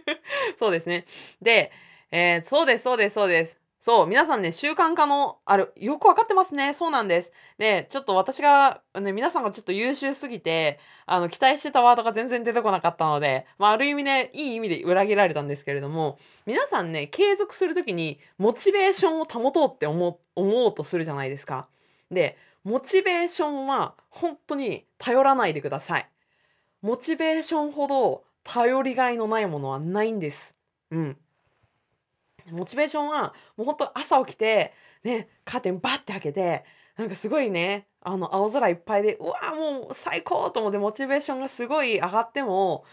そうですね。で、えー、そうです、そうです、そうです。そう、皆さんね、習慣化の、ある、よくわかってますね。そうなんです。で、ちょっと私が、ね、皆さんがちょっと優秀すぎて、あの、期待してたワードが全然出てこなかったので、まあ、ある意味ね、いい意味で裏切られたんですけれども、皆さんね、継続するときに、モチベーションを保とうって思思おうとするじゃないですか。で、モチベーションは本当に頼らないでください。モチベーションほど頼りがいのないものはないんです。うん。モチベーションはもう本当朝起きて、ね、カーテンバッて開けて、なんかすごいね、あの青空いっぱいで、うわもう最高と思ってモチベーションがすごい上がっても、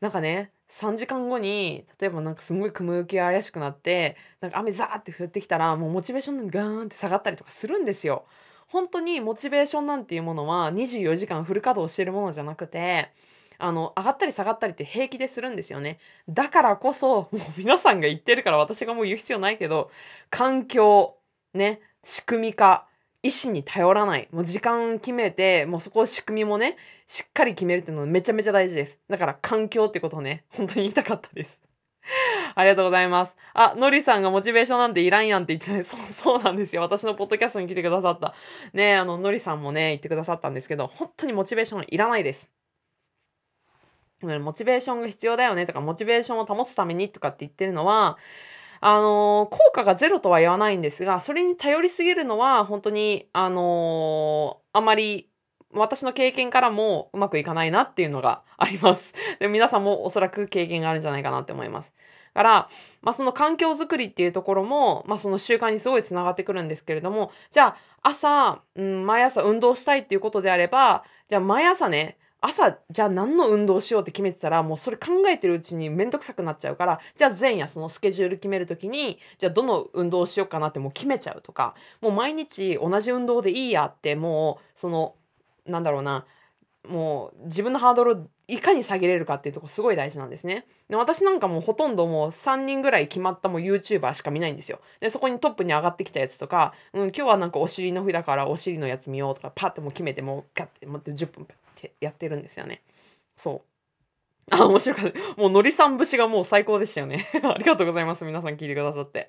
なんかね、3時間後に、例えばなんかすごい雲行きが怪しくなって、なんか雨ザーって降ってきたら、もうモチベーションがガーンって下がったりとかするんですよ。本当にモチベーションなんていうものは24時間フル稼働してるものじゃなくて、あの、上がったり下がったりって平気でするんですよね。だからこそ、もう皆さんが言ってるから私がもう言う必要ないけど、環境、ね、仕組み化、意思に頼らない。もう時間決めて、もうそこ仕組みもね、しっかり決めるっていうのめちゃめちゃ大事です。だから環境ってことをね、本当に言いたかったです。ありがとうございます。あ、のりさんがモチベーションなんていらんやんって言ってた、ね、そう、そうなんですよ。私のポッドキャストに来てくださった。ね、あの、のりさんもね、言ってくださったんですけど、本当にモチベーションいらないです。モチベーションが必要だよねとか、モチベーションを保つためにとかって言ってるのは、あの、効果がゼロとは言わないんですが、それに頼りすぎるのは、本当に、あの、あまり私の経験からもうまくいかないなっていうのがあります。で皆さんもおそらく経験があるんじゃないかなって思います。だから、まあ、その環境づくりっていうところも、まあ、その習慣にすごいつながってくるんですけれども、じゃあ朝、うん、毎朝運動したいっていうことであれば、じゃあ毎朝ね、朝じゃあ何の運動しようって決めてたらもうそれ考えてるうちに面倒くさくなっちゃうからじゃあ前夜そのスケジュール決める時にじゃあどの運動をしようかなってもう決めちゃうとかもう毎日同じ運動でいいやってもうそのなんだろうなもう自分のハードルいかに下げれるかっていうとこすごい大事なんですね。で私なんかもうほとんどもう3人ぐらい決まったもう YouTuber しか見ないんですよ。でそこにトップに上がってきたやつとか、うん、今日はなんかお尻の日だからお尻のやつ見ようとかパッてもう決めてもうガッて持って10分ってやってるんですよね。そう。あ、面白かった。もうのりさん節がもう最高でしたよね。ありがとうございます。皆さん聞いてくださって。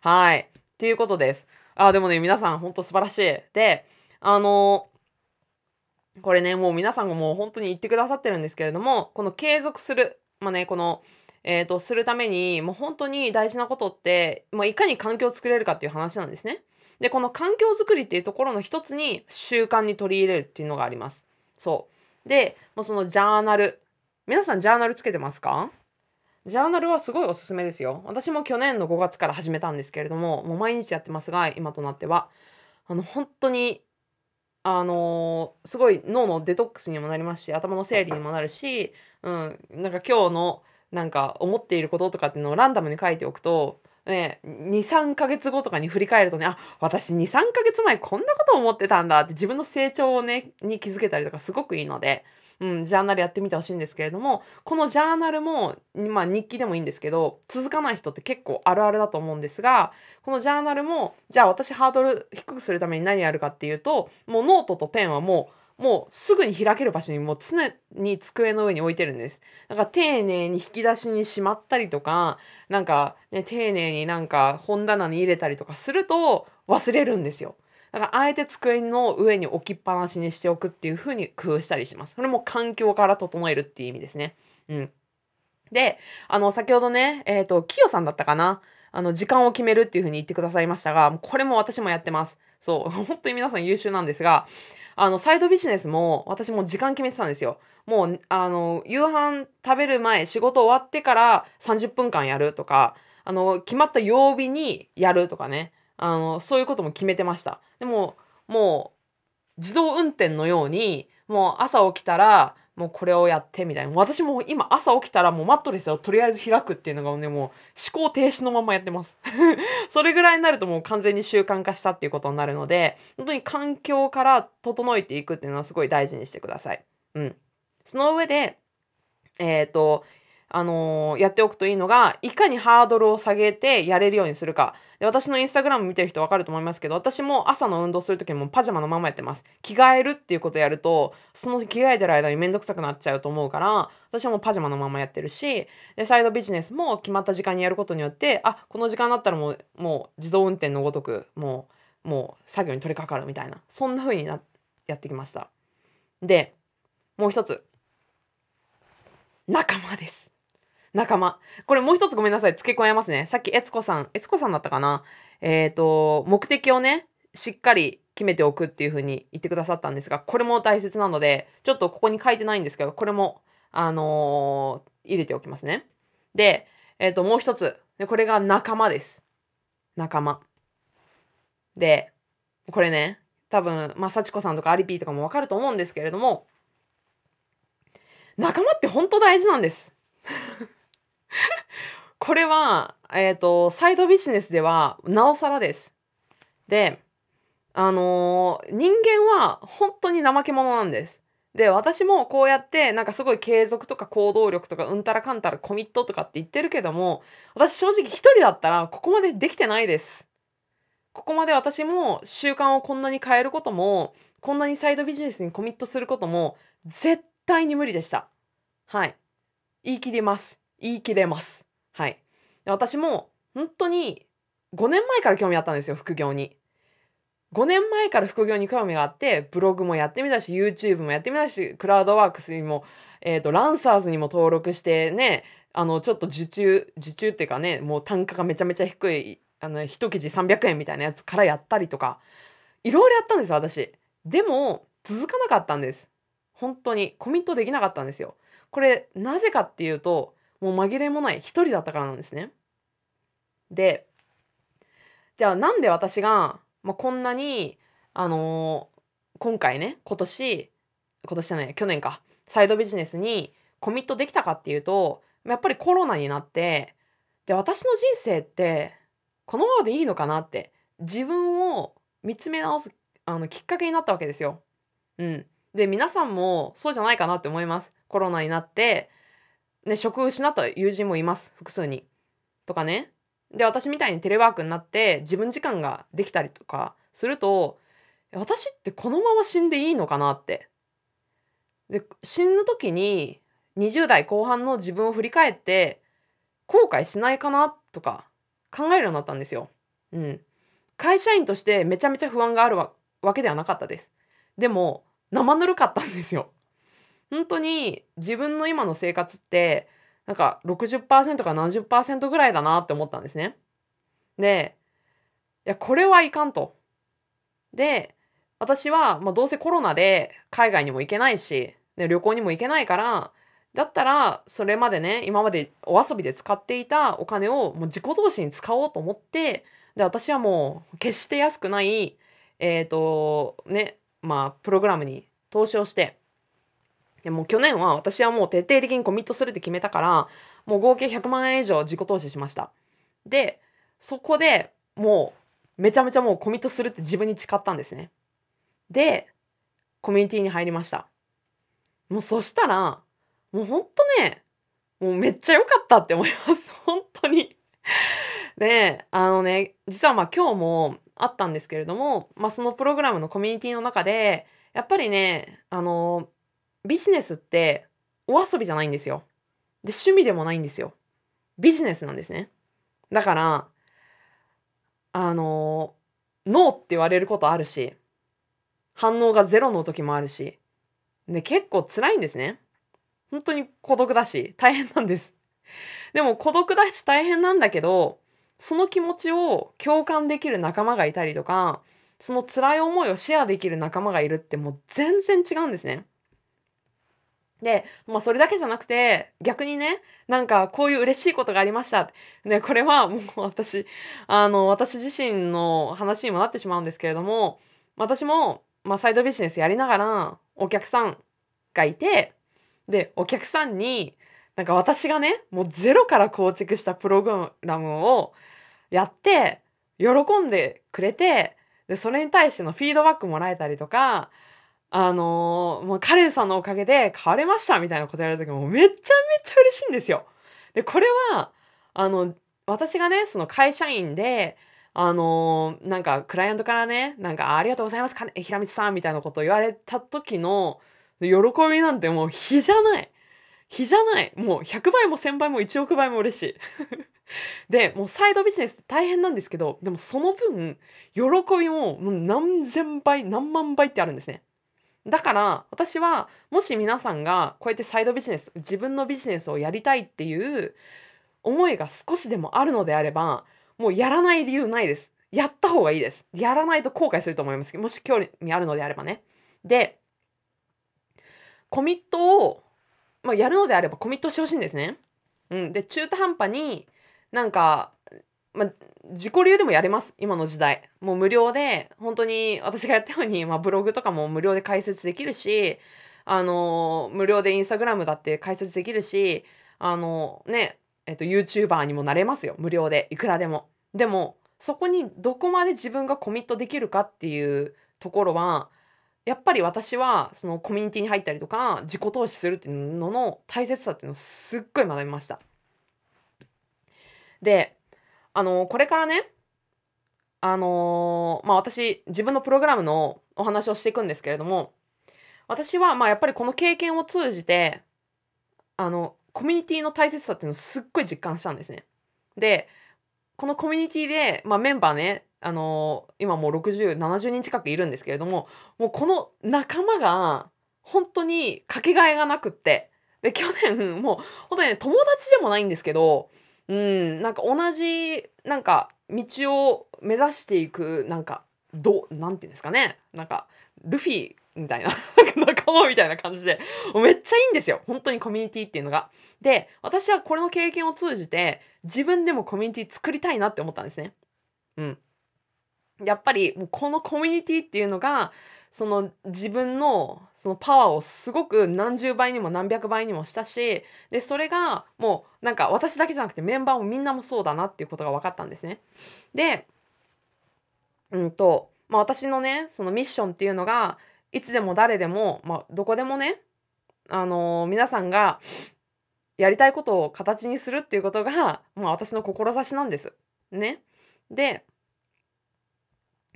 はい。っていうことです。あ、でもね、皆さん本当素晴らしい。で、あのこれね、もう皆さんがもう本当に言ってくださってるんですけれども、この継続する、まあね、この、えっ、ー、と、するために、もう本当に大事なことって、まあ、いかに環境を作れるかっていう話なんですね。で、この環境づくりっていうところの一つに習慣に取り入れるっていうのがあります。そう。で、もうそのジャーナル。皆さんジャーナルつけてますか？ジャーナルはすごいおすすめですよ。私も去年の5月から始めたんですけれども、もう毎日やってますが、今となっては。あの、本当にあのー、すごい脳のデトックスにもなりますし頭の整理にもなるし、うん、なんか今日のなんか思っていることとかっていうのをランダムに書いておくと、ね、23ヶ月後とかに振り返るとねあ私23ヶ月前こんなこと思ってたんだって自分の成長をねに気づけたりとかすごくいいので、うん、ジャーナルやってみてほしいんですけれどもこのジャーナルも、まあ、日記でもいいんですけど続かない人って結構あるあるだと思うんですがこのジャーナルもじゃあ私ハードル低くするために何やるかっていうともうノートとペンはもうもうすぐに開ける場所にもう常に机の上に置いてるんです。なんか丁寧に引き出しにしまったりとか、なんかね、丁寧になんか本棚に入れたりとかすると忘れるんですよ。だからあえて机の上に置きっぱなしにしておくっていう風に工夫したりします。それも環境から整えるっていう意味ですね。うん。で、あの、先ほどね、えっ、ー、と、キヨさんだったかな？あの、時間を決めるっていう風に言ってくださいましたが、これも私もやってます。そう、本当に皆さん優秀なんですが、あの、サイドビジネスも私も時間決めてたんですよ。もう、あの、夕飯食べる前、仕事終わってから30分間やるとか、あの、決まった曜日にやるとかね、あの、そういうことも決めてました。でも、もう、自動運転のように、もう朝起きたら、もうこれをやってみたいな。私も今朝起きたらもうマットレスをとりあえず開くっていうのがね、もう思考停止のままやってます。それぐらいになるともう完全に習慣化したっていうことになるので、本当に環境から整えていくっていうのはすごい大事にしてください。うん。その上で、えっ、ー、と、あのー、やっておくといいのが、いかにハードルを下げてやれるようにするか。で私のインスタグラム見てる人わかると思いますけど、私も朝の運動するときもパジャマのままやってます。着替えるっていうことやると、その着替えてる間にめんどくさくなっちゃうと思うから、私はもうパジャマのままやってるし、で、サイドビジネスも決まった時間にやることによって、あ、この時間だったらもう、もう自動運転のごとく、もう、もう作業に取り掛かるみたいな、そんな風にな、やってきました。で、もう一つ。仲間です。仲間。これもう一つごめんなさい。付け加えますね。さっき、悦子さん、悦子さんだったかなえっ、ー、と、目的をね、しっかり決めておくっていう風に言ってくださったんですが、これも大切なので、ちょっとここに書いてないんですけど、これも、あのー、入れておきますね。で、えっ、ー、と、もう一つ。で、これが仲間です。仲間。で、これね、多分、まあ、幸子さんとかアリピーとかもわかると思うんですけれども、仲間って本当大事なんです。これは、えっ、ー、と、サイドビジネスではなおさらです。で、あのー、人間は本当に怠け者なんです。で、私もこうやってなんかすごい継続とか行動力とかうんたらかんたらコミットとかって言ってるけども、私正直一人だったらここまでできてないです。ここまで私も習慣をこんなに変えることも、こんなにサイドビジネスにコミットすることも絶対に無理でした。はい。言い切ります。言い切れます。はい。で私も本当に5年前から興味あったんですよ、副業に。5年前から副業に興味があって、ブログもやってみたし、YouTube もやってみたし、クラウドワークスにも、えっ、ー、と、ランサーズにも登録してね、あの、ちょっと受注、受注っていうかね、もう単価がめちゃめちゃ低い、あの、一記事300円みたいなやつからやったりとか、いろいろやったんですよ、私。でも、続かなかったんです。本当に。コミットできなかったんですよ。これ、なぜかっていうと、もう紛れもない一人だったからなんですね。で、じゃあなんで私が、まあ、こんなに、あのー、今回ね、今年、今年じゃない、去年か、サイドビジネスにコミットできたかっていうと、やっぱりコロナになって、で、私の人生って、このままでいいのかなって、自分を見つめ直すあのきっかけになったわけですよ。うん。で、皆さんもそうじゃないかなって思います。コロナになって、ね、職失った友人もいます。複数に。とかね。で、私みたいにテレワークになって自分時間ができたりとかすると、私ってこのまま死んでいいのかなって。で、死ぬ時に20代後半の自分を振り返って後悔しないかなとか考えるようになったんですよ。うん。会社員としてめちゃめちゃ不安があるわけではなかったです。でも、生ぬるかったんですよ。本当に自分の今の生活ってなんか60%か70%ぐらいだなって思ったんですね。で、いや、これはいかんと。で、私は、まあ、どうせコロナで海外にも行けないし、で旅行にも行けないから、だったら、それまでね、今までお遊びで使っていたお金をもう自己投資に使おうと思って、で、私はもう決して安くない、えっ、ー、と、ね、まあ、プログラムに投資をして、でも去年は私はもう徹底的にコミットするって決めたから、もう合計100万円以上自己投資しました。で、そこでもうめちゃめちゃもうコミットするって自分に誓ったんですね。で、コミュニティに入りました。もうそしたら、もうほんとね、もうめっちゃ良かったって思います。本当に。で、あのね、実はまあ今日もあったんですけれども、まあそのプログラムのコミュニティの中で、やっぱりね、あの、ビジネスってお遊びじゃないんですよ。で、趣味でもないんですよ。ビジネスなんですね。だから、あの、ノーって言われることあるし、反応がゼロの時もあるし、で、結構辛いんですね。本当に孤独だし、大変なんです。でも孤独だし大変なんだけど、その気持ちを共感できる仲間がいたりとか、その辛い思いをシェアできる仲間がいるってもう全然違うんですね。で、まあそれだけじゃなくて、逆にね、なんかこういう嬉しいことがありました。ね、これはもう私、あの、私自身の話にもなってしまうんですけれども、私も、まあサイドビジネスやりながら、お客さんがいて、で、お客さんに、なんか私がね、もうゼロから構築したプログラムをやって、喜んでくれて、で、それに対してのフィードバックもらえたりとか、あのー、もうカレンさんのおかげで変われましたみたいなことやるときもめちゃめちゃ嬉しいんですよ。で、これは、あの、私がね、その会社員で、あのー、なんかクライアントからね、なんかありがとうございます、平光さんみたいなことを言われた時の喜びなんてもう比じゃない。比じゃない。もう100倍も1000倍も1億倍も嬉しい。で、もうサイドビジネスって大変なんですけど、でもその分、喜びももう何千倍、何万倍ってあるんですね。だから私はもし皆さんがこうやってサイドビジネス自分のビジネスをやりたいっていう思いが少しでもあるのであればもうやらない理由ないです。やった方がいいです。やらないと後悔すると思います。もし興味あるのであればね。でコミットを、まあ、やるのであればコミットしてほしいんですね。うん。で中途半端になんかまあ、自己流でもやれます。今の時代。もう無料で、本当に私がやったように、まあ、ブログとかも無料で解説できるし、あの無料でインスタグラムだって解説できるし、あのね、えっと、YouTuber にもなれますよ。無料で。いくらでも。でも、そこにどこまで自分がコミットできるかっていうところは、やっぱり私はそのコミュニティに入ったりとか自己投資するっていうのの大切さっていうのをすっごい学びました。であの、これからね、あのー、まあ私、自分のプログラムのお話をしていくんですけれども、私は、まあやっぱりこの経験を通じて、あの、コミュニティの大切さっていうのをすっごい実感したんですね。で、このコミュニティで、まあメンバーね、あのー、今もう60、70人近くいるんですけれども、もうこの仲間が本当にかけがえがなくって、で、去年、もう本当にね、友達でもないんですけど、うん、なんか同じ、なんか道を目指していく、なんか、ど、なんていうんですかね。なんか、ルフィみたいな、仲間みたいな感じで、めっちゃいいんですよ。本当にコミュニティっていうのが。で、私はこれの経験を通じて、自分でもコミュニティ作りたいなって思ったんですね。うん。やっぱり、もうこのコミュニティっていうのが、その自分のそのパワーをすごく何十倍にも何百倍にもしたしでそれがもうなんか私だけじゃなくてメンバーもみんなもそうだなっていうことが分かったんですね。でうんと、まあ、私のねそのミッションっていうのがいつでも誰でも、まあ、どこでもねあのー、皆さんがやりたいことを形にするっていうことが、まあ、私の志なんです。ね。で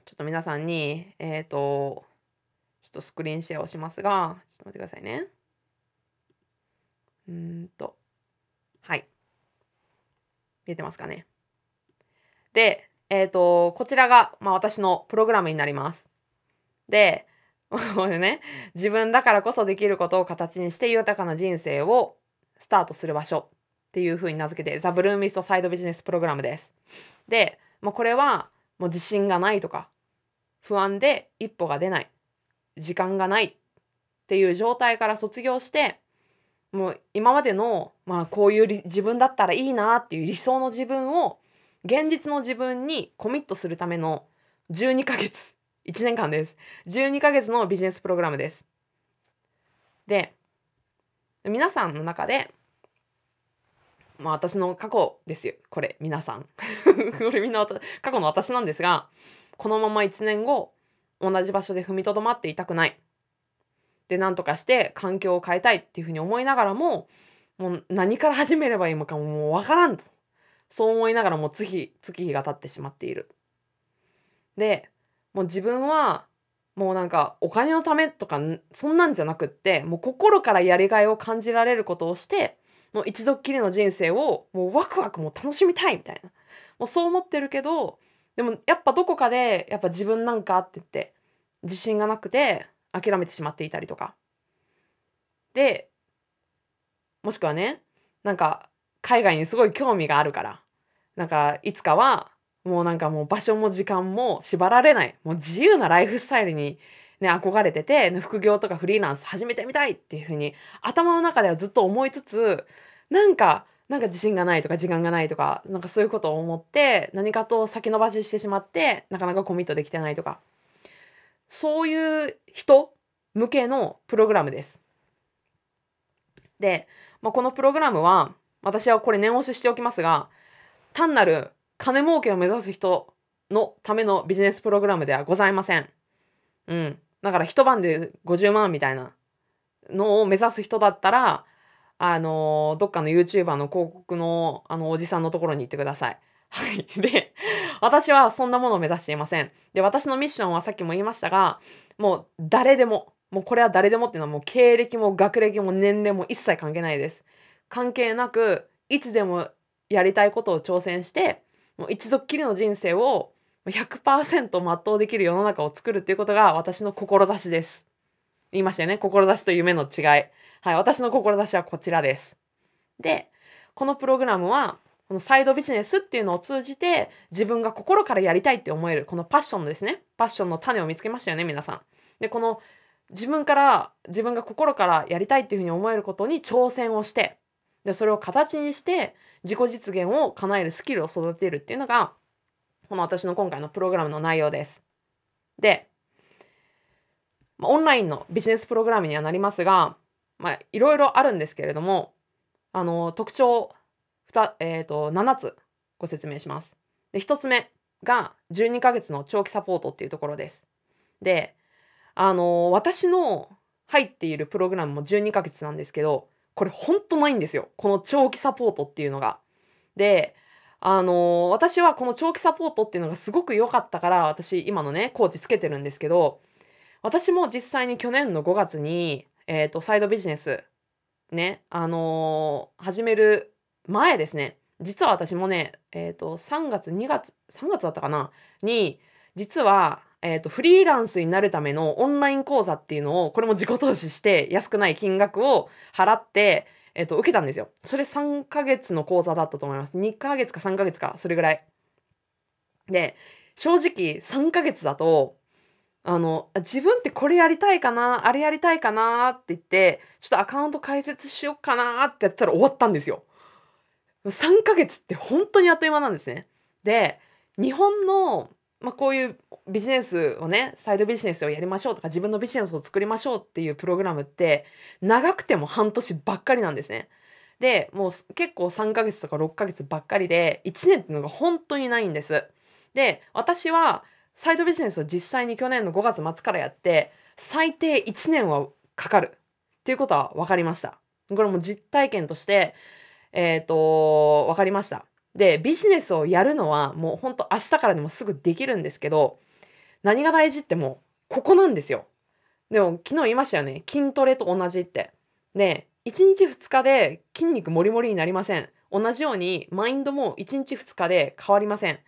ちょっと皆さんにえっ、ー、とちょっとスクリーンシェアをしますが、ちょっと待ってくださいね。うんと、はい。見えてますかね。で、えっ、ー、と、こちらが、まあ、私のプログラムになります。で、これね、自分だからこそできることを形にして豊かな人生をスタートする場所っていうふうに名付けて、ザ・ブルーミストサイドビジネスプログラムです。で、まあ、これは、もう自信がないとか、不安で一歩が出ない。時間がないっていう状態から卒業してもう今までの、まあ、こういう自分だったらいいなっていう理想の自分を現実の自分にコミットするための12ヶ月1年間です。12ヶ月のビジネスプログラムです。で皆さんの中でまあ私の過去ですよ。これ皆さん。これみんな過去の私なんですがこのまま1年後同じ場所で踏みとどまっていたくない。で、なんとかして環境を変えたいっていうふうに思いながらも、もう何から始めればいいのかもうわからんと。そう思いながらもう月、月日が経ってしまっている。で、もう自分はもうなんかお金のためとかそんなんじゃなくってもう心からやりがいを感じられることをしてもう一度っきりの人生をもうワクワクも楽しみたいみたいなもうそう思ってるけどでもやっぱどこかでやっぱ自分なんかって言って自信がなくて諦めてしまっていたりとか。で、もしくはね、なんか海外にすごい興味があるから、なんかいつかはもうなんかもう場所も時間も縛られない、もう自由なライフスタイルにね、憧れてて、副業とかフリーランス始めてみたいっていうふうに頭の中ではずっと思いつつ、なんか、なんか自信がないとか時間がないとか、なんかそういうことを思って何かと先延ばししてしまって、なかなかコミットできてないとか、そういう人向けのプログラムです。で、まあ、このプログラムは、私はこれ念押ししておきますが、単なる金儲けを目指す人のためのビジネスプログラムではございません。うん。だから一晩で50万みたいなのを目指す人だったら、あのどっかの YouTuber の広告のあのおじさんのところに行ってください。はい。で、私はそんなものを目指していません。で、私のミッションはさっきも言いましたが、もう誰でも、もうこれは誰でもっていうのはもう経歴も学歴も年齢も一切関係ないです。関係なく、いつでもやりたいことを挑戦して、もう一度っきりの人生を100%全うできる世の中を作るっていうことが私の志です。言いましたよね。志と夢の違い。はい。私の志はこちらです。で、このプログラムは、このサイドビジネスっていうのを通じて自分が心からやりたいって思える、このパッションですね。パッションの種を見つけましたよね、皆さん。で、この自分から、自分が心からやりたいっていうふうに思えることに挑戦をして、で、それを形にして自己実現を叶えるスキルを育てるっていうのが、この私の今回のプログラムの内容です。で、オンラインのビジネスプログラムにはなりますが、まあ、いろいろあるんですけれども、あの、特徴、えっ、ー、と、7つご説明します。で、1つ目が12ヶ月の長期サポートっていうところです。で、あの、私の入っているプログラムも12ヶ月なんですけど、これほんとないんですよ。この長期サポートっていうのが。で、あの私はこの長期サポートっていうのがすごく良かったから、私今のね、コーチつけてるんですけど、私も実際に去年の5月に、えっ、ー、と、サイドビジネス、ね、あのー、始める前ですね。実は私もね、えっ、ー、と、3月、2月、3月だったかな？に、実は、えっ、と、フリーランスになるためのオンライン講座っていうのを、これも自己投資して安くない金額を払って、えっ、と、受けたんですよ。それ3ヶ月の講座だったと思います。2ヶ月か3ヶ月か、それぐらい。で、正直3ヶ月だと、あの、自分ってこれやりたいかな、あれやりたいかなって言って、ちょっとアカウント開設しようかなってやったら終わったんですよ。3ヶ月って本当にあっという間なんですね。で、日本の、まあ、こういうビジネスをね、サイドビジネスをやりましょうとか、自分のビジネスを作りましょうっていうプログラムって、長くても半年ばっかりなんですね。で、もう結構3ヶ月とか6ヶ月ばっかりで、1年っていうのが本当にないんです。で、私は、サイドビジネスを実際に去年の5月末からやって、最低1年はかかるっていうことは分かりました。これも実体験として、えっ、ー、と、分かりました。で、ビジネスをやるのはもうほんと明日からでもすぐできるんですけど、何が大事ってもうここなんですよ。でも昨日言いましたよね。筋トレと同じって。で、1日2日で筋肉もりもりになりません。同じようにマインドも1日2日で変わりません。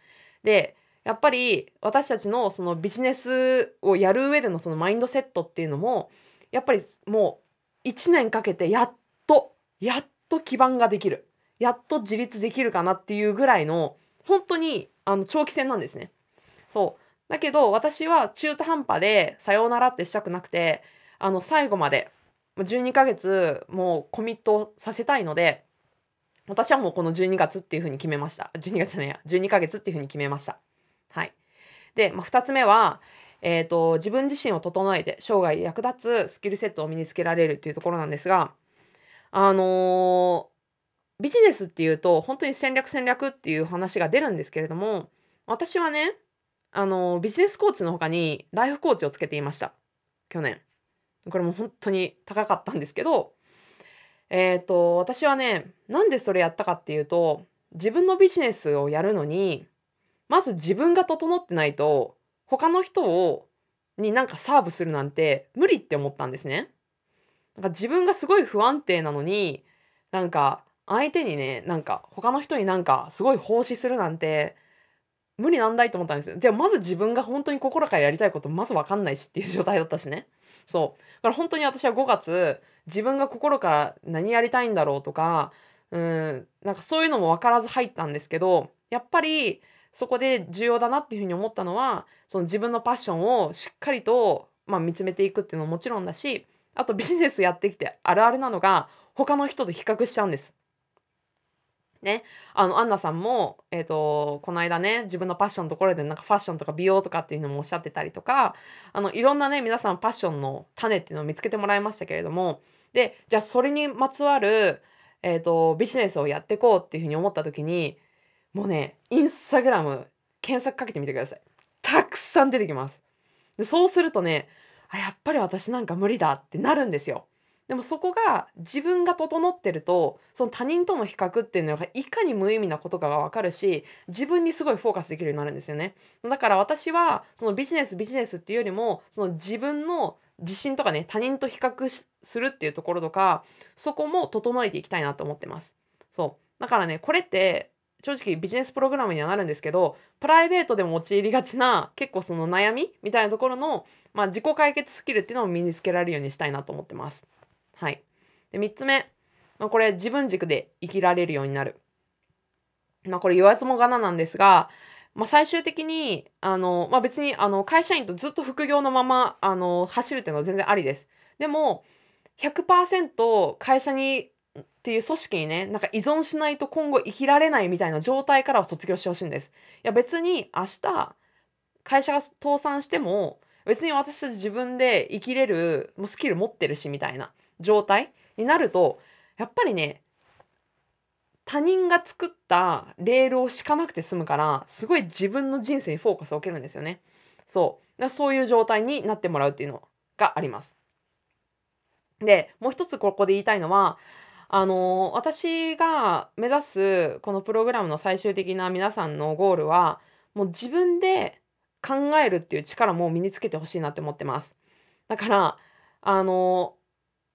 で、やっぱり私たちのそのビジネスをやる上でのそのマインドセットっていうのもやっぱりもう1年かけてやっとやっと基盤ができるやっと自立できるかなっていうぐらいの本当にあの長期戦なんですね。そうだけど私は中途半端でさようならってしたくなくてあの最後まで12ヶ月もうコミットさせたいので私はもうこの12月っていうふうに決めました。12月じゃないや、12ヶ月っていうふうに決めました。はい。で、まあ、2つ目は、えっ、ー、と、自分自身を整えて生涯役立つスキルセットを身につけられるっていうところなんですが、あのー、ビジネスっていうと本当に戦略戦略っていう話が出るんですけれども、私はね、あのー、ビジネスコーチの他にライフコーチをつけていました。去年。これも本当に高かったんですけど、えっ、と、私はね、なんでそれやったかっていうと、自分のビジネスをやるのに、まず自分が整ってないと他の人をになんかサーブするなんて無理って思ったんですね。なんか自分がすごい不安定なのになんか相手にねなんか他の人になんかすごい奉仕するなんて無理なんだいと思ったんですよ。でもまず自分が本当に心からやりたいことまず分かんないしっていう状態だったしね。そう。だから本当に私は5月自分が心から何やりたいんだろうとかうんなんかそういうのも分からず入ったんですけどやっぱりそこで重要だなっていうふうに思ったのはその自分のパッションをしっかりとまあ、見つめていくっていうのももちろんだしあとビジネスやってきてあるあるなのが他の人と比較しちゃうんです。ね、あのアンナさんも、えーと、この間ね自分のパッションのところでなんかファッションとか美容とかっていうのもおっしゃってたりとかあのいろんなね皆さんパッションの種っていうのを見つけてもらいましたけれどもでじゃあそれにまつわる、えーと、ビジネスをやっていこうっていうふうに思った時にもうねインスタグラム検索かけてみてください。たくさん出てきます。でそうするとねあやっぱり私なんか無理だってなるんですよ。でもそこが自分が整ってるとその他人との比較っていうのがいかに無意味なことかが分かるし自分にすごいフォーカスできるようになるんですよね。だから私はそのビジネスビジネスっていうよりもその自分の自信とかね他人と比較するっていうところとかそこも整えていきたいなと思ってます。そう。だからねこれって正直ビジネスプログラムにはなるんですけどプライベートでも陥りがちな結構その悩みみたいなところの、まあ、自己解決スキルっていうのを身につけられるようにしたいなと思ってますはい。で、3つ目。まあ、これ、自分軸で生きられるようになる。まあ、これ言わずもがななんですが、まあ、最終的に、あの、まあ、別に、あの、会社員とずっと副業のまま、あの、走るっていうのは全然ありです。でも、100%会社にっていう組織にね、なんか依存しないと今後生きられないみたいな状態からは卒業してほしいんです。いや別に明日会社が倒産しても別に私たち自分で生きれるもうスキル持ってるしみたいな状態になるとやっぱりね他人が作ったレールを敷かなくて済むからすごい自分の人生にフォーカスを置けるんですよね。そうそういう状態になってもらうっていうのがあります。でもう一つここで言いたいのはあの私が目指すこのプログラムの最終的な皆さんのゴールはもう自分で考えるっていう力も身につけてほしいなって思ってます。だからあの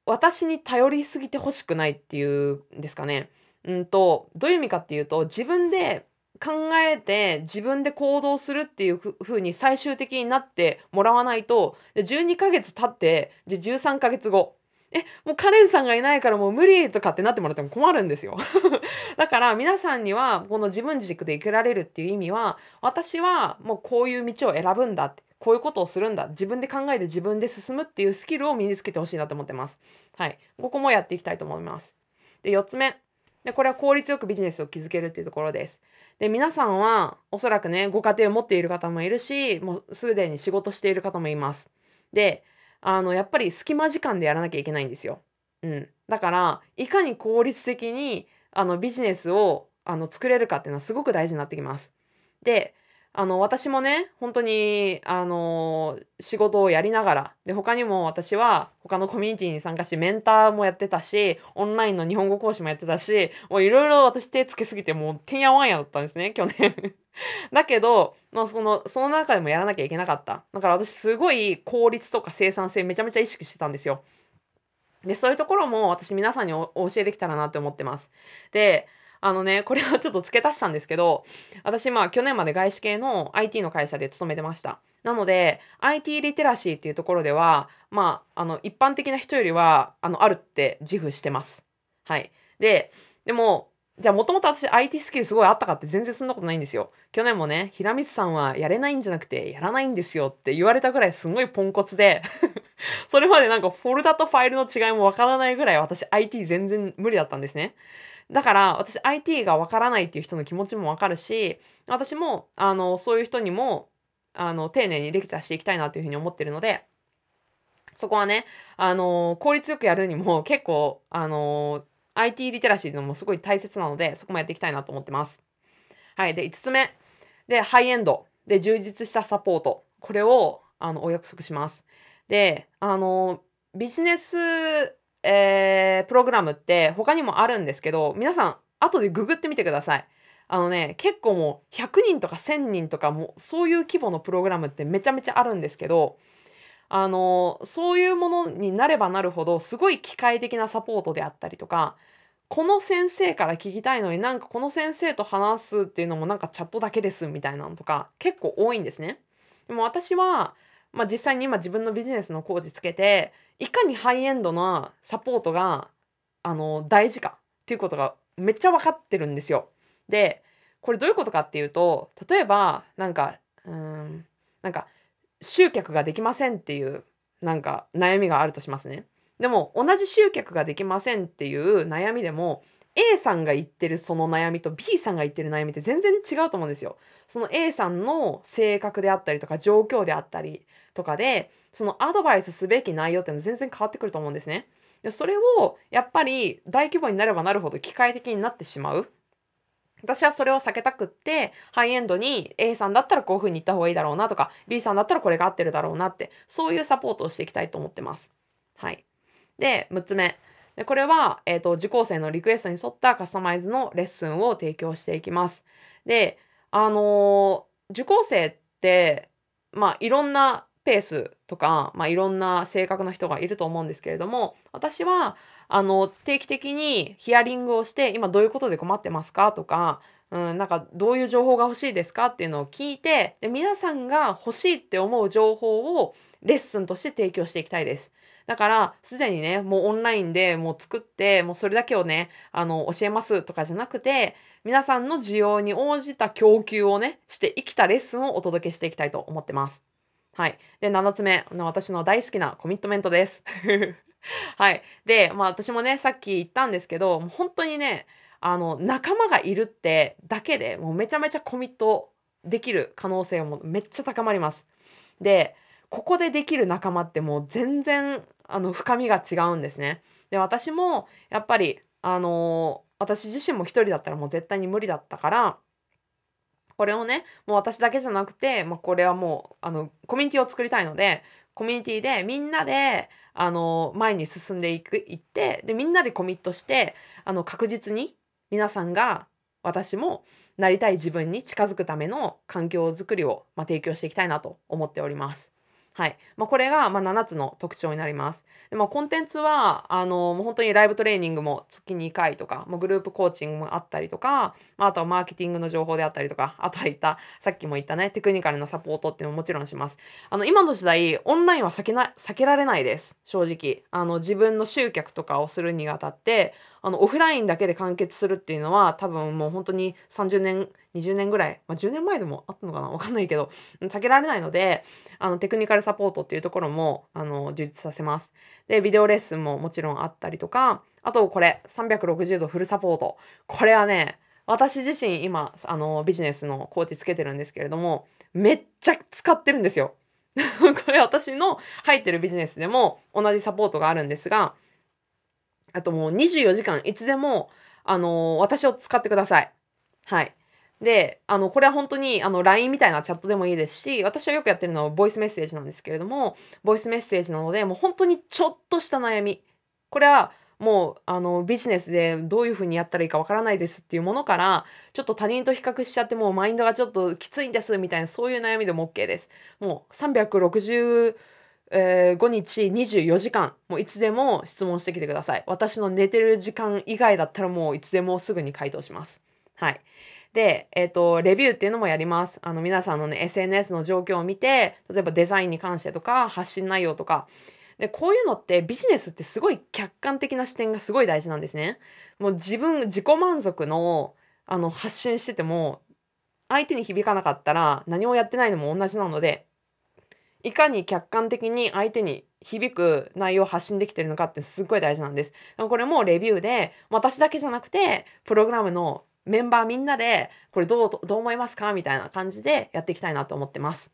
私に頼りすぎてほしくないっていうんですかね。うんとどういう意味かっていうと自分で考えて自分で行動するっていうふうに最終的になってもらわないと12ヶ月経ってじゃ13ヶ月後えもうカレンさんがいないからもう無理とかってなってもらっても困るんですよ。だから皆さんにはこの自分軸で生きられるっていう意味は私はもうこういう道を選ぶんだってこういうことをするんだ自分で考えて自分で進むっていうスキルを身につけてほしいなと思ってます。はい。ここもやっていきたいと思います。で4つ目。でこれは効率よくビジネスを築けるっていうところです。で皆さんはおそらくねご家庭を持っている方もいるしもうすでに仕事している方もいます。であのやっぱり隙間時間でやらなきゃいけないんですよ。うん。だからいかに効率的にあのビジネスをあの作れるかっていうのはすごく大事になってきます。であの私もね本当にあの仕事をやりながらで他にも私は他のコミュニティに参加しメンターもやってたしオンラインの日本語講師もやってたしもういろいろ私手つけすぎてもうてんやわんやだったんですね去年。だけど、まあ、そのその中でもやらなきゃいけなかった。だから私すごい効率とか生産性めちゃめちゃ意識してたんですよ。でそういうところも私皆さんにお教えできたらなって思ってます。であのね、これはちょっと付け足したんですけど、私まあ去年まで外資系の IT の会社で勤めてました。なので、IT リテラシーっていうところでは、まあ、あの、一般的な人よりは、あの、あるって自負してます。はい。で、でも、じゃあもともと私 IT スキルすごいあったかって全然そんなことないんですよ。去年もね、平光さんはやれないんじゃなくてやらないんですよって言われたぐらいすごいポンコツで それまでなんかフォルダとファイルの違いもわからないぐらい私 IT 全然無理だったんですね。だから私 IT がわからないっていう人の気持ちもわかるし私もあのそういう人にもあの丁寧にレクチャーしていきたいなというふうに思ってるのでそこはねあの効率よくやるにも 結構あの IT リテラシーのもすごい大切なのでそこもやっていきたいなと思ってます。はい、で5つ目でハイエンドで充実したサポートこれをあのお約束します。であのビジネスえー、プログラムって他にもあるんですけど、皆さん後でググってみてください。あのね、結構もう100人とか1000人とかもそういう規模のプログラムってめちゃめちゃあるんですけど、あの、そういうものになればなるほどすごい機械的なサポートであったりとか、この先生から聞きたいのになんかこの先生と話すっていうのもなんかチャットだけですみたいなのとか結構多いんですね。でも私はまあ、実際に今自分のビジネスのコーチつけていかにハイエンドなサポートがあの大事かっていうことがめっちゃ分かってるんですよ。でこれどういうことかっていうと例えばなんかうんなんか集客ができませんっていうなんか悩みがあるとしますね。でも同じ集客ができませんっていう悩みでも A さんが言ってるその悩みと B さんが言ってる悩みって全然違うと思うんですよ。その A さんの性格であったりとか状況であったりとかでそのアドバイスすべき内容っていうのは全然変わってくると思うんですね。でそれをやっぱり大規模になればなるほど機械的になってしまう。私はそれを避けたくってハイエンドに A さんだったらこういう風に言った方がいいだろうなとか B さんだったらこれが合ってるだろうなってそういうサポートをしていきたいと思ってます。はい。で6つ目でこれは、えーと、受講生のリクエストに沿ったカスタマイズのレッスンを提供していきます。であのー、受講生ってまあいろんなペースとか、まあ、いろんな性格の人がいると思うんですけれども私はあの定期的にヒアリングをして今どういうことで困ってますかとか、うん、なんかどういう情報が欲しいですかっていうのを聞いてで皆さんが欲しいって思う情報をレッスンとして提供していきたいです。だから、すでにね、もうオンラインでもう作って、もうそれだけをね、あの、教えますとかじゃなくて、皆さんの需要に応じた供給をね、して生きたレッスンをお届けしていきたいと思ってます。はい。で、7つ目、私の大好きなコミットメントです。はい。で、まあ私もね、さっき言ったんですけど、もう本当にね、あの、仲間がいるってだけでもうめちゃめちゃコミットできる可能性もめっちゃ高まります。で、ここでできる仲間ってもう全然あの深みが違うんですね。で私もやっぱりあのー、私自身も一人だったらもう絶対に無理だったからこれをねもう私だけじゃなくて、まあ、これはもうあのコミュニティを作りたいのでコミュニティでみんなであの前に進んでいくいってでみんなでコミットしてあの確実に皆さんが私もなりたい自分に近づくための環境づくりを、まあ、提供していきたいなと思っております。はい。まあ、これが、ま7つの特徴になります。で、まあ、コンテンツは、あの、もう本当にライブトレーニングも月2回とか、もグループコーチングもあったりとか、まあ、とはマーケティングの情報であったりとか、あとは言った、さっきも言ったね、テクニカルのサポートっていうのももちろんします。あの、今の時代、オンラインは避けな、避けられないです。正直。あの、自分の集客とかをするにあたって、あの、オフラインだけで完結するっていうのは、多分もう本当に30年、20年ぐらい、まあ、10年前でもあったのかな？わかんないけど、避けられないので、あの、テクニカルサポートっていうところも、あの、充実させます。で、ビデオレッスンももちろんあったりとか、あとこれ、360度フルサポート。これはね、私自身今、あの、ビジネスのコーチつけてるんですけれども、めっちゃ使ってるんですよ。これ私の入ってるビジネスでも同じサポートがあるんですが、あともう24時間いつでも、あのー、私を使ってください。はい。で、あの、これは本当に、あの、LINE みたいなチャットでもいいですし、私はよくやってるのはボイスメッセージなんですけれども、ボイスメッセージなので、もう本当にちょっとした悩み。これは、もう、あの、ビジネスでどういうふうにやったらいいかわからないですっていうものから、ちょっと他人と比較しちゃって、もうマインドがちょっときついんです、みたいな、そういう悩みでも OK です。もう、360、えー、5日24時間、もういつでも質問してきてください。私の寝てる時間以外だったらもういつでもすぐに回答します。はい。で、えっ、ー、と、レビューっていうのもやります。あの、皆さんのね、SNS の状況を見て、例えばデザインに関してとか、発信内容とか、で、こういうのってビジネスってすごい客観的な視点がすごい大事なんですね。もう自分、自己満足の、あの、発信してても、相手に響かなかったら何もやってないのも同じなので、いかに客観的に相手に響く内容を発信できてるのかってすっごい大事なんです。これもレビューで、私だけじゃなくて、プログラムのメンバーみんなで、これどう、どう思いますかみたいな感じでやっていきたいなと思ってます。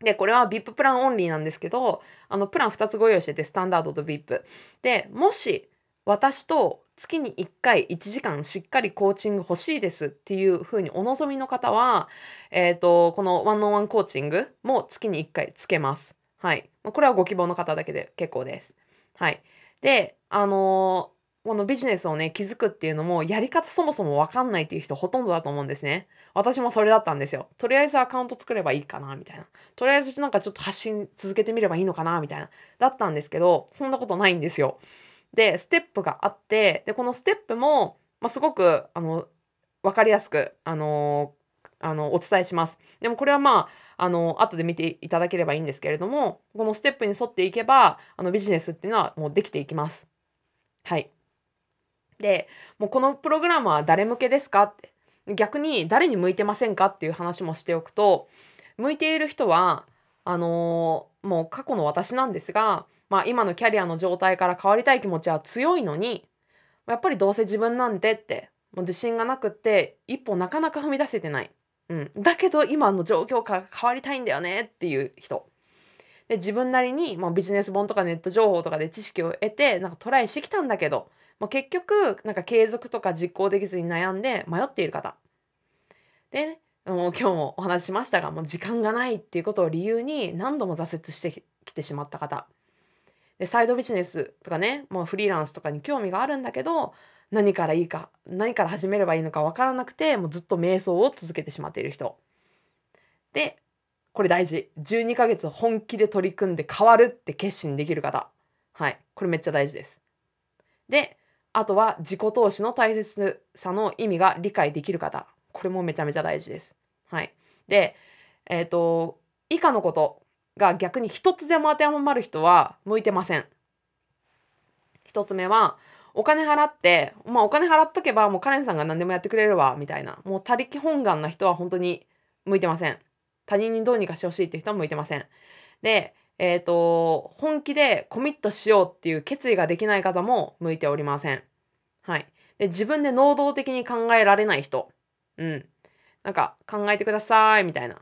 で、これは VIP プランオンリーなんですけど、あの、プラン2つご用意してて、スタンダードと VIP。で、もし、私と月に1回1時間しっかりコーチング欲しいですっていうふうにお望みの方は、え、ー、と、このワンオンワンコーチングも月に1回つけます。はい。これはご希望の方だけで結構です。はい。で、あのー、このビジネスをね、築くっていうのも、やり方そもそもわかんないっていう人ほとんどだと思うんですね。私もそれだったんですよ。とりあえずアカウント作ればいいかな、みたいな。とりあえずなんかちょっと発信続けてみればいいのかな、みたいな。だったんですけど、そんなことないんですよ。で、ステップがあって、で、このステップも、まあ、すごく、あの、わかりやすく、あのあの、お伝えします。でもこれはまあ、あの、後で見ていただければいいんですけれども、このステップに沿っていけば、あの、ビジネスっていうのはもうできていきます。はい。で、もうこのプログラムは誰向けですかって。逆に誰に向いてませんかっていう話もしておくと、向いている人は、あのーもう過去の私なんですが、まあ今のキャリアの状態から変わりたい気持ちは強いのに、やっぱりどうせ自分なんてって、もう自信がなくって、一歩なかなか踏み出せてない。うん。だけど今の状況から変わりたいんだよねっていう人。で、自分なりに、まあ、ビジネス本とかネット情報とかで知識を得て、なんかトライしてきたんだけど、まあ、結局、なんか継続とか実行できずに悩んで迷っている方。で、ね、もう今日もお話ししましたが、もう時間がないっていうことを理由に何度も挫折してきてしまった方。で、サイドビジネスとかね、もうフリーランスとかに興味があるんだけど、何からいいか、何から始めればいいのかわからなくて、もうずっと瞑想を続けてしまっている人。で、これ大事。12ヶ月本気で取り組んで変わるって決心できる方。はい。これめっちゃ大事です。で、あとは自己投資の大切さの意味が理解できる方。これもめちゃめちゃ大事です。はい。で、えっ、と、以下のことが逆に一つでも当てはまる人は向いてません。一つ目は、お金払って、まあお金払っとけばもうカレンさんが何でもやってくれるわ、みたいな。もう他力本願な人は本当に向いてません。他人にどうにかしてほしいっていう人は向いてません。で、えっ、と、本気でコミットしようっていう決意ができない方も向いておりません。はい。で、自分で能動的に考えられない人。うん。なんか、考えてください、みたいな。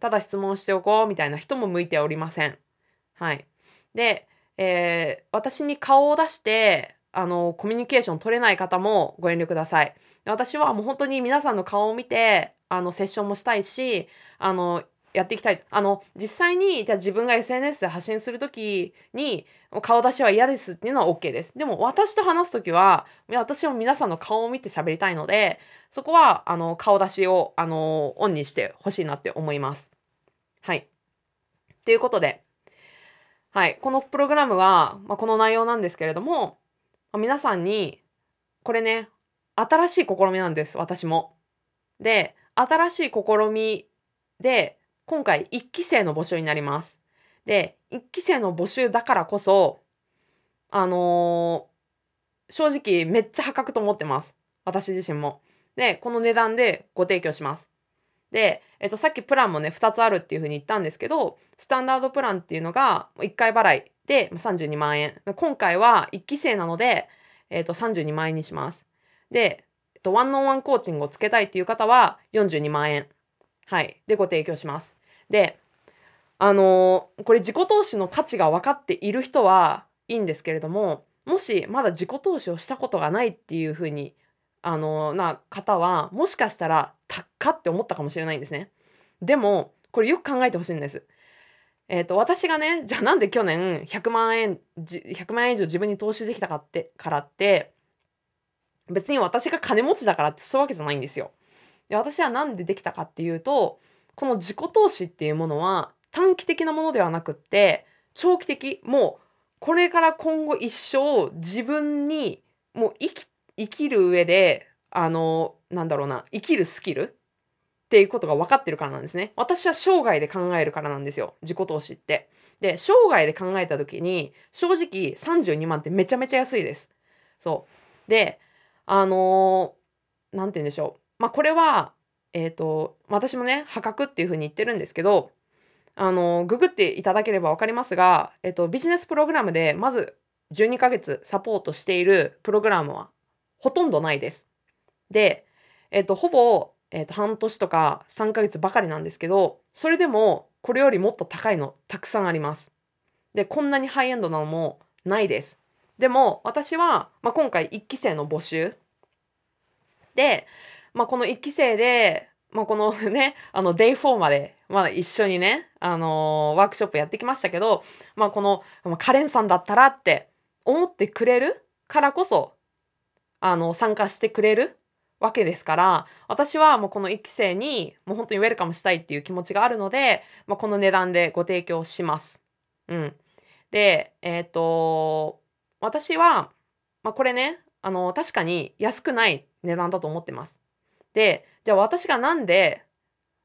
ただ質問しておこう、みたいな人も向いておりません。はい。で、えー私に顔を出して、あの、コミュニケーション取れない方もご遠慮ください。私はもう本当に皆さんの顔を見て、あの、セッションもしたいし、あの、やっていきたい。あの、実際に、じゃあ自分が SNS で発信するときに、顔出しは嫌ですっていうのは OK です。でも、私と話すときは、いや私も皆さんの顔を見て喋りたいので、そこは、あの、顔出しを、あの、オンにしてほしいなって思います。はい。ということで、はい。このプログラムは、まあ、この内容なんですけれども、まあ皆さんに、これね、新しい試みなんです、私も。で、新しい試みで、今回1期生の募集になります。で、1期生の募集だからこそ、あのー正直めっちゃ破格と思ってます。私自身も。で、この値段でご提供します。で、えっと、さっきプランもね、2つあるっていうふうに言ったんですけど、スタンダードプランっていうのが1回払いで32万円。今回は1期生なので、えっと、32万円にします。で、えっと、ワンオンワンコーチングをつけたいっていう方は42万円。はい。で、ご提供します。で、あのーこれ自己投資の価値が分かっている人はいいんですけれども、もしまだ自己投資をしたことがないっていうふうに、あのーな方は、もしかしたら高っかって思ったかもしれないんですね。でも、これよく考えてほしいんです。えっ、と、私がね、じゃあなんで去年100万円、100万円以上自分に投資できたかって、からって、別に私が金持ちだからってそういうわけじゃないんですよ。で私はなんでできたかっていうと、この自己投資っていうものは短期的なものではなくって、長期的、もうこれから今後一生自分にもう生き生きる上で、あの、なんだろうな、生きるスキルっていうことが分かってるからなんですね。私は生涯で考えるからなんですよ。自己投資って。で、生涯で考えた時に、正直32万ってめちゃめちゃ安いです。そう。で、あのーて言うんでしょう。まあ、これは、えっ、と、私もね、破格っていうふうに言ってるんですけど、あのググっていただければ分かりますが、えっ、と、ビジネスプログラムで、まず12ヶ月サポートしているプログラムはほとんどないです。で、えっ、と、ほぼ、えっ、と、半年とか3ヶ月ばかりなんですけど、それでも、これよりもっと高いのたくさんあります。で、こんなにハイエンドなのもないです。でも、私は、まあ、今回1期生の募集で、まあ、この1期生で、まあ、この ね、あの、デイ4まで、まだ一緒にね、あのーワークショップやってきましたけど、まあ、この、カレンさんだったらって思ってくれるからこそ、あの、参加してくれるわけですから、私はもうこの1期生に、もう本当にウェルカムしたいっていう気持ちがあるので、まあ、この値段でご提供します。うん。で、えっ、と、私は、まあ、これね、あの、確かに安くない値段だと思ってます。で、じゃあ私がなんで、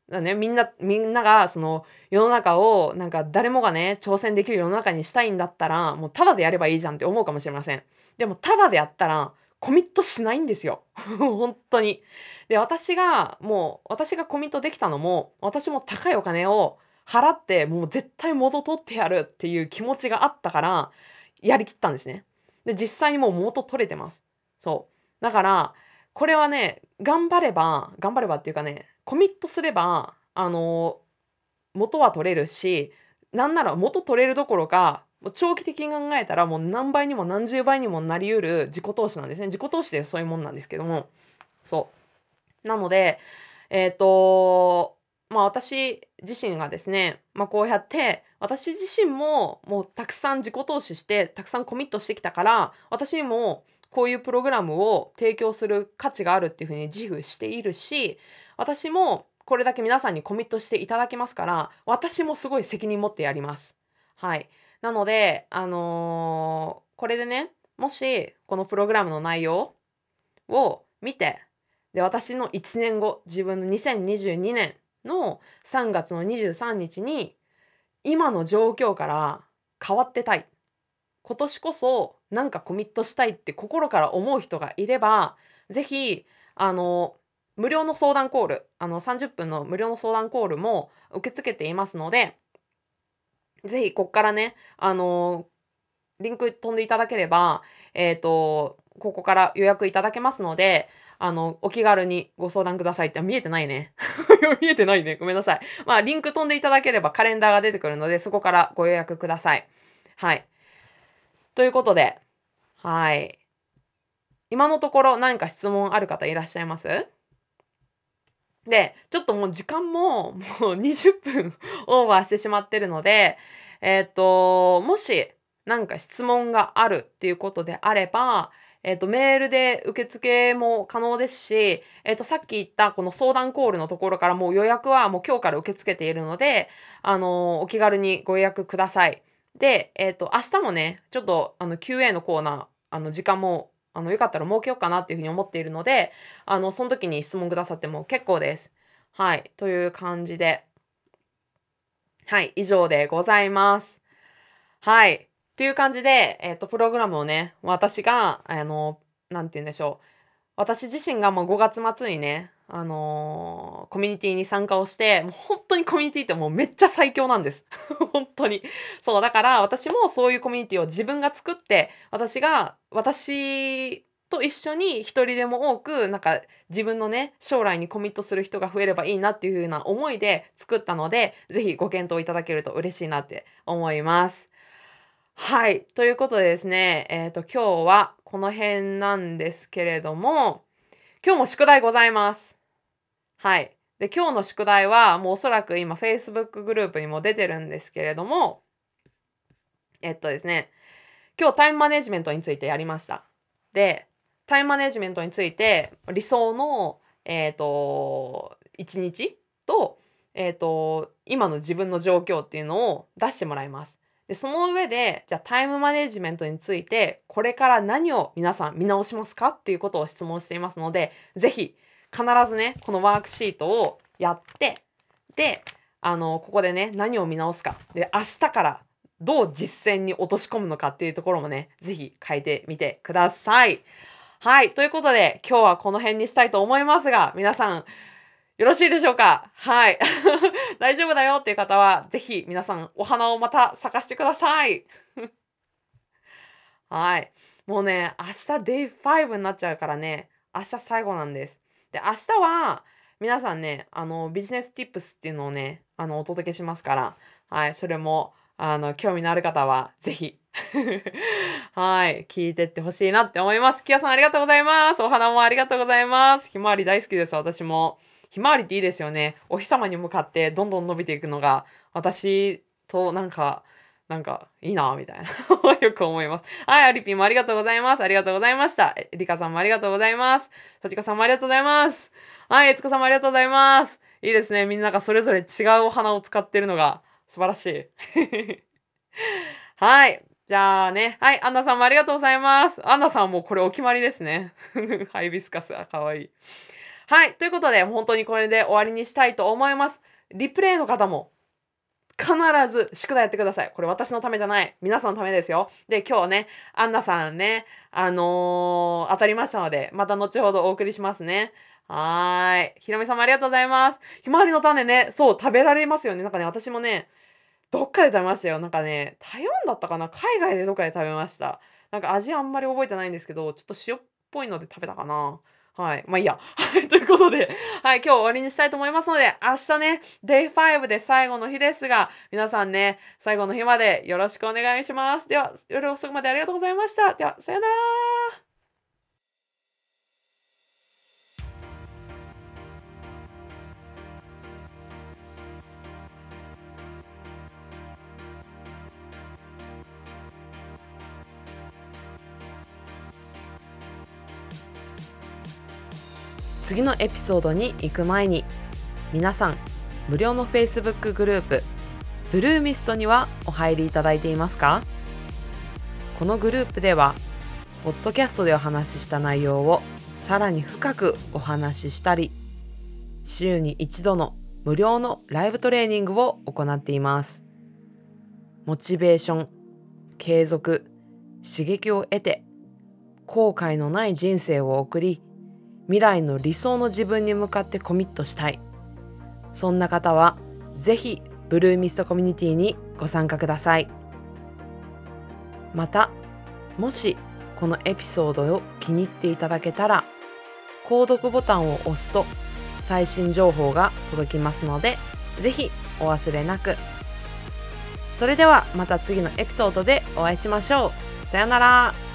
だね、みんな、みんなが、その、世の中を、なんか誰もがね、挑戦できる世の中にしたいんだったら、もうタダでやればいいじゃんって思うかもしれません。でも、タダでやったら、コミットしないんですよ。本当に。で、私が、もう、私がコミットできたのも、私も高いお金を払ってもう絶対元取ってやるっていう気持ちがあったからやりきったんですね。で実際にもう元取れてます。そうだからこれはね頑張れば頑張ればっていうかねコミットすればあの元は取れるしなんなら元取れるどころか長期的に考えたらもう何倍にも何十倍にもなりうる自己投資なんですね。自己投資でそういうもんなんですけども。そう。なのでえっ、ー、とまあ私自身がですね、まあ、こうやって私自身ももうたくさん自己投資してたくさんコミットしてきたから私にもこういうプログラムを提供する価値があるっていうふうに自負しているし私もこれだけ皆さんにコミットしていただきますから私もすごい責任持ってやります。はい。なので、あのー、これでね、もしこのプログラムの内容を見て、で、私の1年後、自分の2022年の3月の23日に、今の状況から変わってたい。今年こそなんかコミットしたいって心から思う人がいれば、ぜひ、あの、無料の相談コール、あの30分の無料の相談コールも受け付けていますので、ぜひこっからね、あの、リンク飛んでいただければ、えっ、ー、と、ここから予約いただけますので、あの、お気軽にご相談くださいって、見えてないね。見えてないね。ごめんなさい。まあ、リンク飛んでいただければカレンダーが出てくるので、そこからご予約ください。はい。ということで、はい。今のところ何か質問ある方いらっしゃいます？で、ちょっともう時間ももう20分 オーバーしてしまってるので、えっ、ー、と、もし何か質問があるっていうことであれば、えっ、ー、と、メールで受付も可能ですし、えっ、ー、と、さっき言ったこの相談コールのところからもう予約はもう今日から受け付けているので、あの、お気軽にご予約ください。で、えっ、と、明日もね、ちょっとあの QA のコーナー、あの、時間もあの、よかったら設けようかなっていうふうに思っているので、あの、その時に質問くださっても結構です。はい。という感じで。はい。以上でございます。はい。っていう感じで、えっ、ー、と、プログラムをね、私が、あの、なんて言うんでしょう。私自身がもう5月末にね、あのー、コミュニティに参加をして、もう本当にコミュニティってもうめっちゃ最強なんです。本当に。そう、だから私もそういうコミュニティを自分が作って、私が、私と一緒に一人でも多く、なんか自分のね、将来にコミットする人が増えればいいなっていう風な思いで作ったので、ぜひご検討いただけると嬉しいなって思います。はい。ということでですね、えっ、ー、と、今日はこの辺なんですけれども、今日も宿題ございます。はい。で、今日の宿題は、もうおそらく今、Facebook グループにも出てるんですけれども、えっとですね、今日タイムマネジメントについてやりました。で、タイムマネジメントについて、理想の、えっ、と、一日と、えっ、と、今の自分の状況っていうのを出してもらいます。で、その上で、じゃあタイムマネジメントについて、これから何を皆さん見直しますかっていうことを質問していますので、ぜひ、必ずね、このワークシートをやって、で、あの、ここでね、何を見直すか。で、明日からどう実践に落とし込むのかっていうところもね、ぜひ書いてみてください。はい。ということで、今日はこの辺にしたいと思いますが、皆さん、よろしいでしょうか？はい。大丈夫だよっていう方は、ぜひ皆さん、お花をまた咲かせてください。はい。もうね、明日 Day5 になっちゃうからね、明日最後なんです。で、明日は、皆さんね、あの、ビジネスティップスっていうのをね、あの、お届けしますから、はい、それも、あの、興味のある方は、ぜひ はい、聞いてってほしいなって思います。キヨさんありがとうございます。お花もありがとうございます。ひまわり大好きです、私も。ひまわりっていいですよね。お日様に向かってどんどん伸びていくのが、私となんか、なんか、いいなみたいな よく思います。はい、アリピンもありがとうございます。ありがとうございました。リカさんもありがとうございます。さちかさんもありがとうございます。はい、えつこさんもありがとうございます。いいですね。みんながそれぞれ違うお花を使ってるのが素晴らしい。はい。じゃあね。はい。アンナさんもありがとうございます。アンナさんもこれお決まりですね。ハイビスカス。かわいい。はい。ということで、本当にこれで終わりにしたいと思います。リプレイの方も必ず宿題やってください。これ私のためじゃない。皆さんのためですよ。で、今日ね、アンナさんね、あのー、当たりましたので、また後ほどお送りしますね。はーい。ひろみさんもありがとうございます。ひまわりの種ね、そう、食べられますよね。なんかね、私もね、どっかで食べましたよ。なんかね、台湾だったかな？海外でどっかで食べました。なんか味あんまり覚えてないんですけど、ちょっと塩っぽいので食べたかな。はい。まあいいや。はい。ということで、はい。今日終わりにしたいと思いますので、明日ね、Day5 で最後の日ですが、皆さんね、最後の日までよろしくお願いします。では、夜遅くまでありがとうございました。では、さよなら次のエピソードに行く前に皆さん無料の Facebook グループブルーミストにはお入りいただいていますか？このグループではポッドキャストでお話しした内容をさらに深くお話ししたり週に一度の無料のライブトレーニングを行っています。モチベーション継続刺激を得て後悔のない人生を送り未来の理想の自分に向かってコミットしたい。そんな方は是非ブルーミストコミュニティにご参加ください。またもしこのエピソードを気に入っていただけたら購読ボタンを押すと最新情報が届きますので是非お忘れなく。それではまた次のエピソードでお会いしましょう。さよなら。